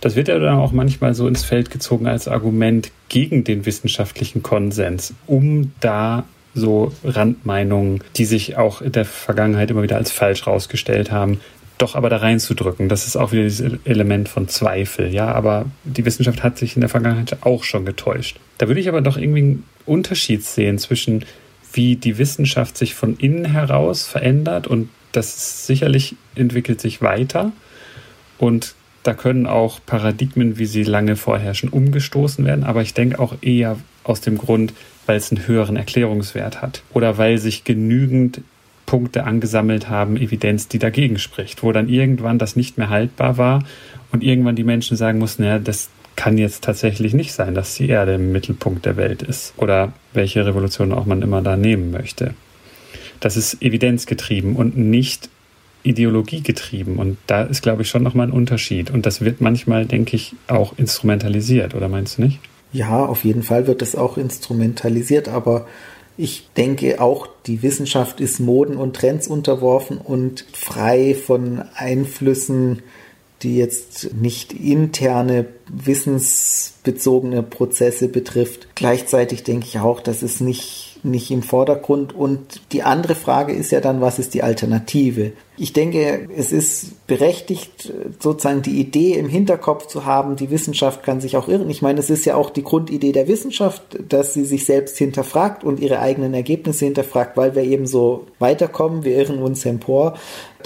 Das wird ja dann auch manchmal so ins Feld gezogen als Argument gegen den wissenschaftlichen Konsens, um da so Randmeinungen, die sich auch in der Vergangenheit immer wieder als falsch rausgestellt haben, doch aber da reinzudrücken. Das ist auch wieder dieses Element von Zweifel. Ja, aber die Wissenschaft hat sich in der Vergangenheit auch schon getäuscht. Da würde ich aber doch irgendwie einen Unterschied sehen zwischen wie die Wissenschaft sich von innen heraus verändert und das sicherlich entwickelt sich weiter und da können auch Paradigmen, wie sie lange vorherrschen, umgestoßen werden, aber ich denke auch eher aus dem Grund, weil es einen höheren Erklärungswert hat oder weil sich genügend Punkte angesammelt haben, Evidenz, die dagegen spricht, wo dann irgendwann das nicht mehr haltbar war und irgendwann die Menschen sagen mussten, ja, das kann jetzt tatsächlich nicht sein, dass die Erde im Mittelpunkt der Welt ist oder welche Revolution auch man immer da nehmen möchte. Das ist evidenzgetrieben und nicht ideologiegetrieben und da ist, glaube ich, schon nochmal ein Unterschied und das wird manchmal, denke ich, auch instrumentalisiert, oder meinst du nicht? Ja, auf jeden Fall wird das auch instrumentalisiert, aber ich denke auch, die Wissenschaft ist Moden und Trends unterworfen und frei von Einflüssen, die jetzt nicht interne wissensbezogene Prozesse betrifft. Gleichzeitig denke ich auch, dass es nicht nicht im Vordergrund. Und die andere Frage ist ja dann, was ist die Alternative? Ich denke, es ist berechtigt, sozusagen die Idee im Hinterkopf zu haben, die Wissenschaft kann sich auch irren. Ich meine, es ist ja auch die Grundidee der Wissenschaft, dass sie sich selbst hinterfragt und ihre eigenen Ergebnisse hinterfragt, weil wir eben so weiterkommen, wir irren uns empor.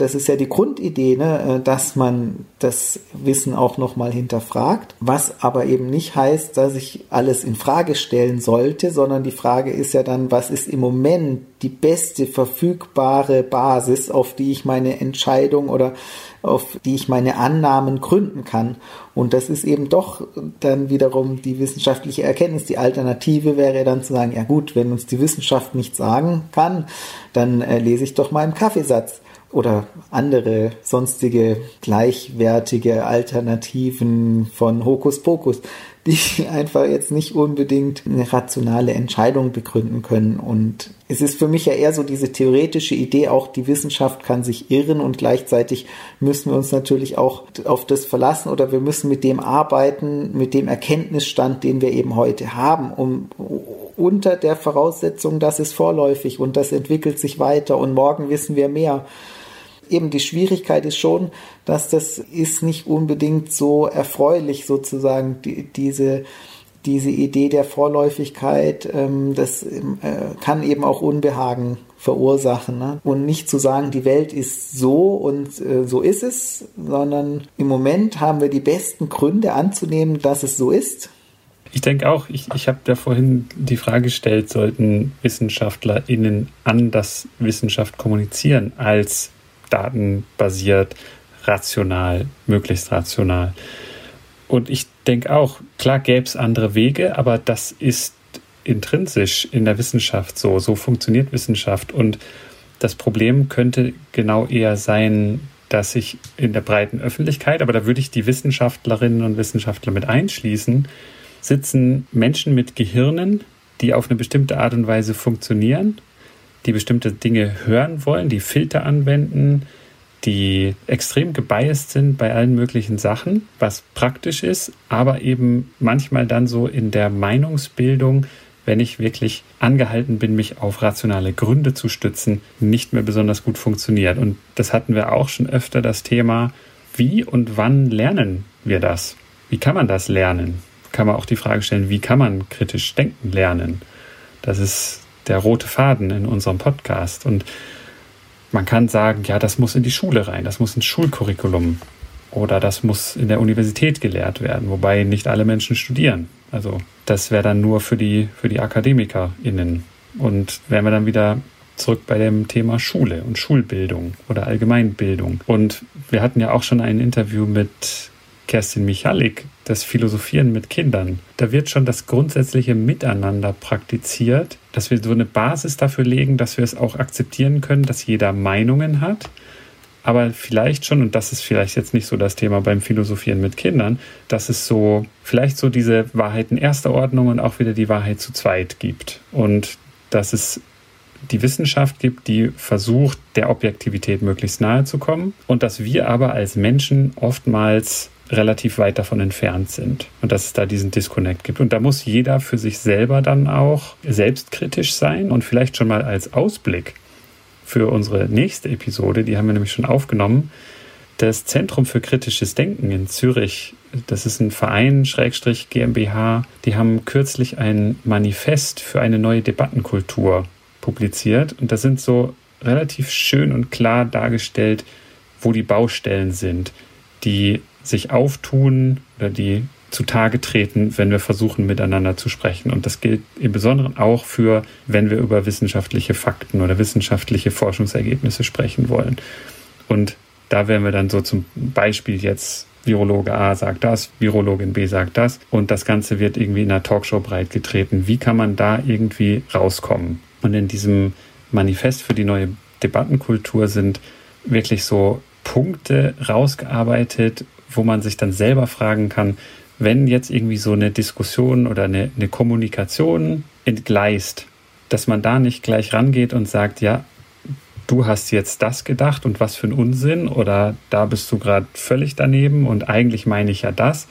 Das ist ja die Grundidee, ne, dass man das Wissen auch nochmal hinterfragt, was aber eben nicht heißt, dass ich alles in Frage stellen sollte, sondern die Frage ist ja dann, was ist im Moment die beste verfügbare Basis, auf die ich meine Entscheidung oder auf die ich meine Annahmen gründen kann. Und das ist eben doch dann wiederum die wissenschaftliche Erkenntnis. Die Alternative wäre dann zu sagen, ja gut, wenn uns die Wissenschaft nicht sagen kann, dann äh, lese ich doch mal im Kaffeesatz oder andere sonstige gleichwertige Alternativen von Hokuspokus, die *laughs* einfach jetzt nicht unbedingt eine rationale Entscheidung begründen können. Und es ist für mich ja eher so diese theoretische Idee, auch die Wissenschaft kann sich irren und gleichzeitig müssen wir uns natürlich auch auf das verlassen oder wir müssen mit dem arbeiten, mit dem Erkenntnisstand, den wir eben heute haben, um unter der Voraussetzung, dass es vorläufig und das entwickelt sich weiter und morgen wissen wir mehr. Eben die Schwierigkeit ist schon, dass das ist nicht unbedingt so erfreulich sozusagen, die, diese, diese Idee der Vorläufigkeit, ähm, das äh, kann eben auch Unbehagen verursachen. Ne? Und nicht zu sagen, die Welt ist so und äh, so ist es, sondern im Moment haben wir die besten Gründe anzunehmen, dass es so ist. Ich denke auch, ich, ich habe da vorhin die Frage gestellt, sollten WissenschaftlerInnen anders Wissenschaft kommunizieren als datenbasiert, rational, möglichst rational. Und ich denke auch, klar gäbe es andere Wege, aber das ist intrinsisch in der Wissenschaft so. So funktioniert Wissenschaft. Und das Problem könnte genau eher sein, dass sich in der breiten Öffentlichkeit, aber da würde ich die Wissenschaftlerinnen und Wissenschaftler mit einschließen, sitzen Menschen mit Gehirnen, die auf eine bestimmte Art und Weise funktionieren die bestimmte Dinge hören wollen, die Filter anwenden, die extrem gebiased sind bei allen möglichen Sachen, was praktisch ist, aber eben manchmal dann so in der Meinungsbildung, wenn ich wirklich angehalten bin, mich auf rationale Gründe zu stützen, nicht mehr besonders gut funktioniert. Und das hatten wir auch schon öfter das Thema, wie und wann lernen wir das? Wie kann man das lernen? Kann man auch die Frage stellen, wie kann man kritisch denken lernen? Das ist der rote Faden in unserem Podcast. Und man kann sagen, ja, das muss in die Schule rein, das muss ins Schulcurriculum oder das muss in der Universität gelehrt werden, wobei nicht alle Menschen studieren. Also das wäre dann nur für die, für die AkademikerInnen. Und wären wir dann wieder zurück bei dem Thema Schule und Schulbildung oder Allgemeinbildung. Und wir hatten ja auch schon ein Interview mit Kerstin Michalik, das Philosophieren mit Kindern. Da wird schon das grundsätzliche Miteinander praktiziert, dass wir so eine Basis dafür legen, dass wir es auch akzeptieren können, dass jeder Meinungen hat. Aber vielleicht schon, und das ist vielleicht jetzt nicht so das Thema beim Philosophieren mit Kindern, dass es so, vielleicht so diese Wahrheiten erster Ordnung und auch wieder die Wahrheit zu zweit gibt. Und dass es die Wissenschaft gibt, die versucht, der Objektivität möglichst nahe zu kommen und dass wir aber als Menschen oftmals relativ weit davon entfernt sind und dass es da diesen Disconnect gibt. Und da muss jeder für sich selber dann auch selbstkritisch sein und vielleicht schon mal als Ausblick für unsere nächste Episode, die haben wir nämlich schon aufgenommen, das Zentrum für kritisches Denken in Zürich, das ist ein Verein, Schrägstrich GmbH, die haben kürzlich ein Manifest für eine neue Debattenkultur publiziert. Und da sind so relativ schön und klar dargestellt, wo die Baustellen sind, die sich auftun oder die zutage treten, wenn wir versuchen, miteinander zu sprechen. Und das gilt im Besonderen auch für, wenn wir über wissenschaftliche Fakten oder wissenschaftliche Forschungsergebnisse sprechen wollen. Und da wären wir dann so zum Beispiel jetzt Virologe A sagt das, Virologin B sagt das und das Ganze wird irgendwie in einer Talkshow breitgetreten. Wie kann man da irgendwie rauskommen? Und in diesem Manifest für die neue Debattenkultur sind wirklich so Punkte rausgearbeitet, wo man sich dann selber fragen kann, wenn jetzt irgendwie so eine Diskussion oder eine, eine Kommunikation entgleist, dass man da nicht gleich rangeht und sagt, ja, du hast jetzt das gedacht und was für ein Unsinn oder da bist du gerade völlig daneben und eigentlich meine ich ja das,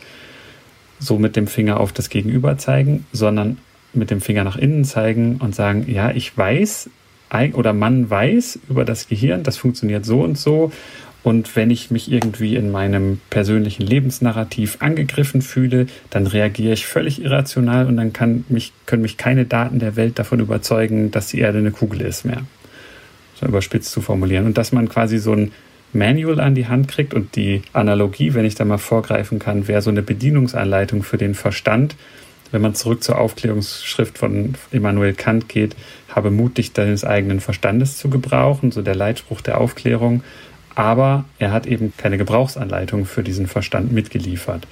so mit dem Finger auf das Gegenüber zeigen, sondern mit dem Finger nach innen zeigen und sagen, ja, ich weiß oder man weiß über das Gehirn, das funktioniert so und so und wenn ich mich irgendwie in meinem persönlichen Lebensnarrativ angegriffen fühle, dann reagiere ich völlig irrational und dann kann mich, können mich keine Daten der Welt davon überzeugen, dass die Erde eine Kugel ist mehr. So überspitzt zu formulieren. Und dass man quasi so ein Manual an die Hand kriegt und die Analogie, wenn ich da mal vorgreifen kann, wäre so eine Bedienungsanleitung für den Verstand. Wenn man zurück zur Aufklärungsschrift von Immanuel Kant geht, habe Mut, dich deines eigenen Verstandes zu gebrauchen, so der Leitspruch der Aufklärung aber er hat eben keine Gebrauchsanleitung für diesen Verstand mitgeliefert.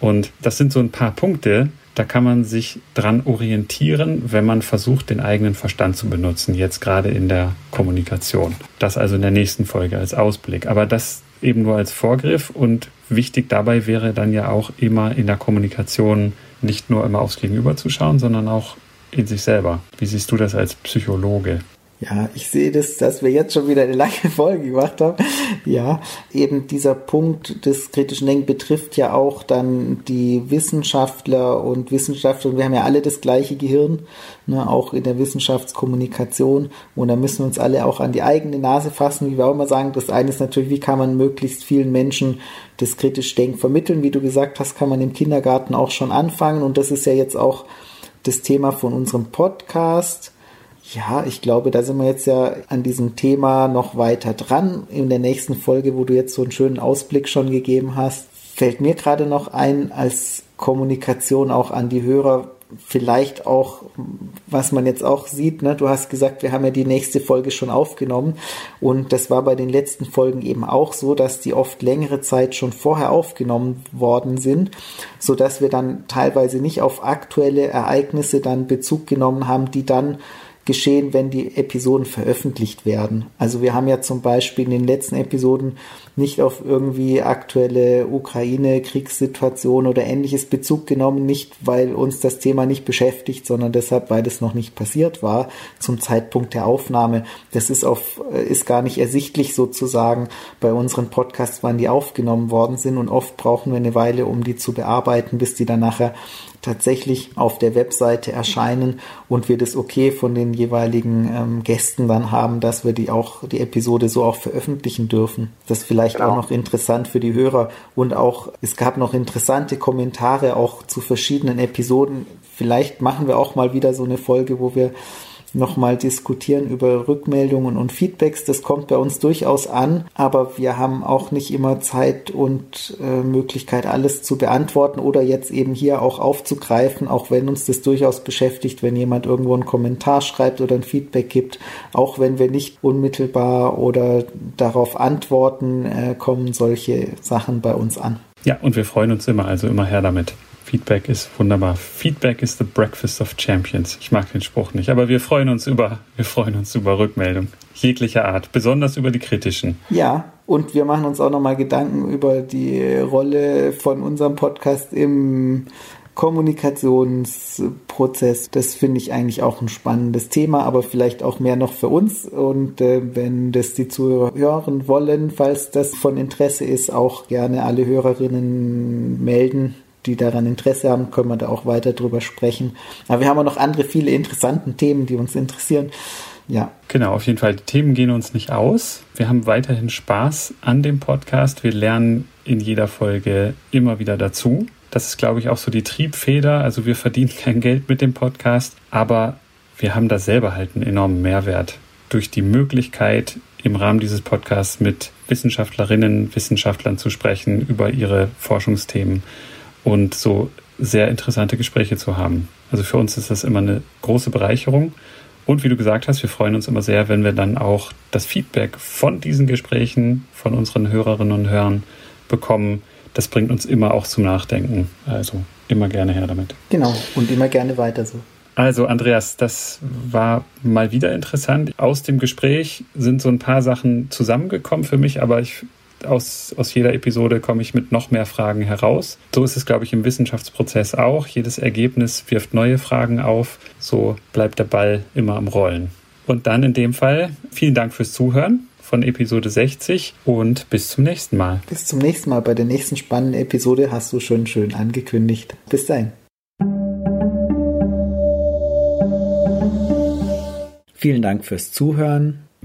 Und das sind so ein paar Punkte, da kann man sich dran orientieren, wenn man versucht, den eigenen Verstand zu benutzen, jetzt gerade in der Kommunikation. Das also in der nächsten Folge als Ausblick. Aber das eben nur als Vorgriff und wichtig dabei wäre dann ja auch immer in der Kommunikation nicht nur immer aufs Gegenüber zu schauen, sondern auch in sich selber. Wie siehst du das als Psychologe? Ja, ich sehe das, dass wir jetzt schon wieder eine lange *laughs* Folge gemacht haben. Ja, eben dieser Punkt des kritischen Denkens betrifft ja auch dann die Wissenschaftler und Wissenschaftler. Wir haben ja alle das gleiche Gehirn, ne, auch in der Wissenschaftskommunikation. Und da müssen wir uns alle auch an die eigene Nase fassen, wie wir auch immer sagen. Das eine ist natürlich, wie kann man möglichst vielen Menschen das kritische Denken vermitteln? Wie du gesagt hast, kann man im Kindergarten auch schon anfangen. Und das ist ja jetzt auch das Thema von unserem Podcast ja, ich glaube, da sind wir jetzt ja an diesem Thema noch weiter dran. In der nächsten Folge, wo du jetzt so einen schönen Ausblick schon gegeben hast, fällt mir gerade noch ein als Kommunikation auch an die Hörer, vielleicht auch, was man jetzt auch sieht, ne? du hast gesagt, wir haben ja die nächste Folge schon aufgenommen und das war bei den letzten Folgen eben auch so, dass die oft längere Zeit schon vorher aufgenommen worden sind, so dass wir dann teilweise nicht auf aktuelle Ereignisse dann Bezug genommen haben, die dann geschehen, wenn die Episoden veröffentlicht werden. Also wir haben ja zum Beispiel in den letzten Episoden nicht auf irgendwie aktuelle Ukraine-Kriegssituation oder ähnliches Bezug genommen, nicht weil uns das Thema nicht beschäftigt, sondern deshalb, weil es noch nicht passiert war zum Zeitpunkt der Aufnahme. Das ist auf, ist gar nicht ersichtlich sozusagen bei unseren Podcasts, wann die aufgenommen worden sind und oft brauchen wir eine Weile, um die zu bearbeiten, bis die dann nachher tatsächlich auf der Webseite erscheinen und wir das okay von den jeweiligen ähm, Gästen dann haben, dass wir die auch die Episode so auch veröffentlichen dürfen. Das ist vielleicht genau. auch noch interessant für die Hörer und auch es gab noch interessante Kommentare auch zu verschiedenen Episoden. Vielleicht machen wir auch mal wieder so eine Folge, wo wir nochmal diskutieren über Rückmeldungen und Feedbacks. Das kommt bei uns durchaus an, aber wir haben auch nicht immer Zeit und äh, Möglichkeit, alles zu beantworten oder jetzt eben hier auch aufzugreifen, auch wenn uns das durchaus beschäftigt, wenn jemand irgendwo einen Kommentar schreibt oder ein Feedback gibt, auch wenn wir nicht unmittelbar oder darauf antworten, äh, kommen solche Sachen bei uns an. Ja, und wir freuen uns immer, also immer her damit. Feedback ist wunderbar. Feedback is the breakfast of champions. Ich mag den Spruch nicht, aber wir freuen uns über, wir freuen uns über Rückmeldungen jeglicher Art, besonders über die kritischen. Ja, und wir machen uns auch nochmal Gedanken über die Rolle von unserem Podcast im Kommunikationsprozess. Das finde ich eigentlich auch ein spannendes Thema, aber vielleicht auch mehr noch für uns. Und äh, wenn das die Zuhörer hören wollen, falls das von Interesse ist, auch gerne alle Hörerinnen melden die daran Interesse haben, können wir da auch weiter drüber sprechen. Aber wir haben auch noch andere viele interessante Themen, die uns interessieren. Ja. Genau, auf jeden Fall. Die Themen gehen uns nicht aus. Wir haben weiterhin Spaß an dem Podcast. Wir lernen in jeder Folge immer wieder dazu. Das ist, glaube ich, auch so die Triebfeder. Also wir verdienen *laughs* kein Geld mit dem Podcast, aber wir haben da selber halt einen enormen Mehrwert durch die Möglichkeit, im Rahmen dieses Podcasts mit Wissenschaftlerinnen, Wissenschaftlern zu sprechen über ihre Forschungsthemen und so sehr interessante Gespräche zu haben. Also für uns ist das immer eine große Bereicherung. Und wie du gesagt hast, wir freuen uns immer sehr, wenn wir dann auch das Feedback von diesen Gesprächen von unseren Hörerinnen und Hörern bekommen. Das bringt uns immer auch zum Nachdenken. Also immer gerne her damit. Genau, und immer gerne weiter so. Also Andreas, das war mal wieder interessant. Aus dem Gespräch sind so ein paar Sachen zusammengekommen für mich, aber ich aus, aus jeder Episode komme ich mit noch mehr Fragen heraus. So ist es, glaube ich, im Wissenschaftsprozess auch. Jedes Ergebnis wirft neue Fragen auf. So bleibt der Ball immer am Rollen. Und dann in dem Fall vielen Dank fürs Zuhören von Episode 60 und bis zum nächsten Mal. Bis zum nächsten Mal. Bei der nächsten spannenden Episode hast du schon schön angekündigt. Bis dahin. Vielen Dank fürs Zuhören.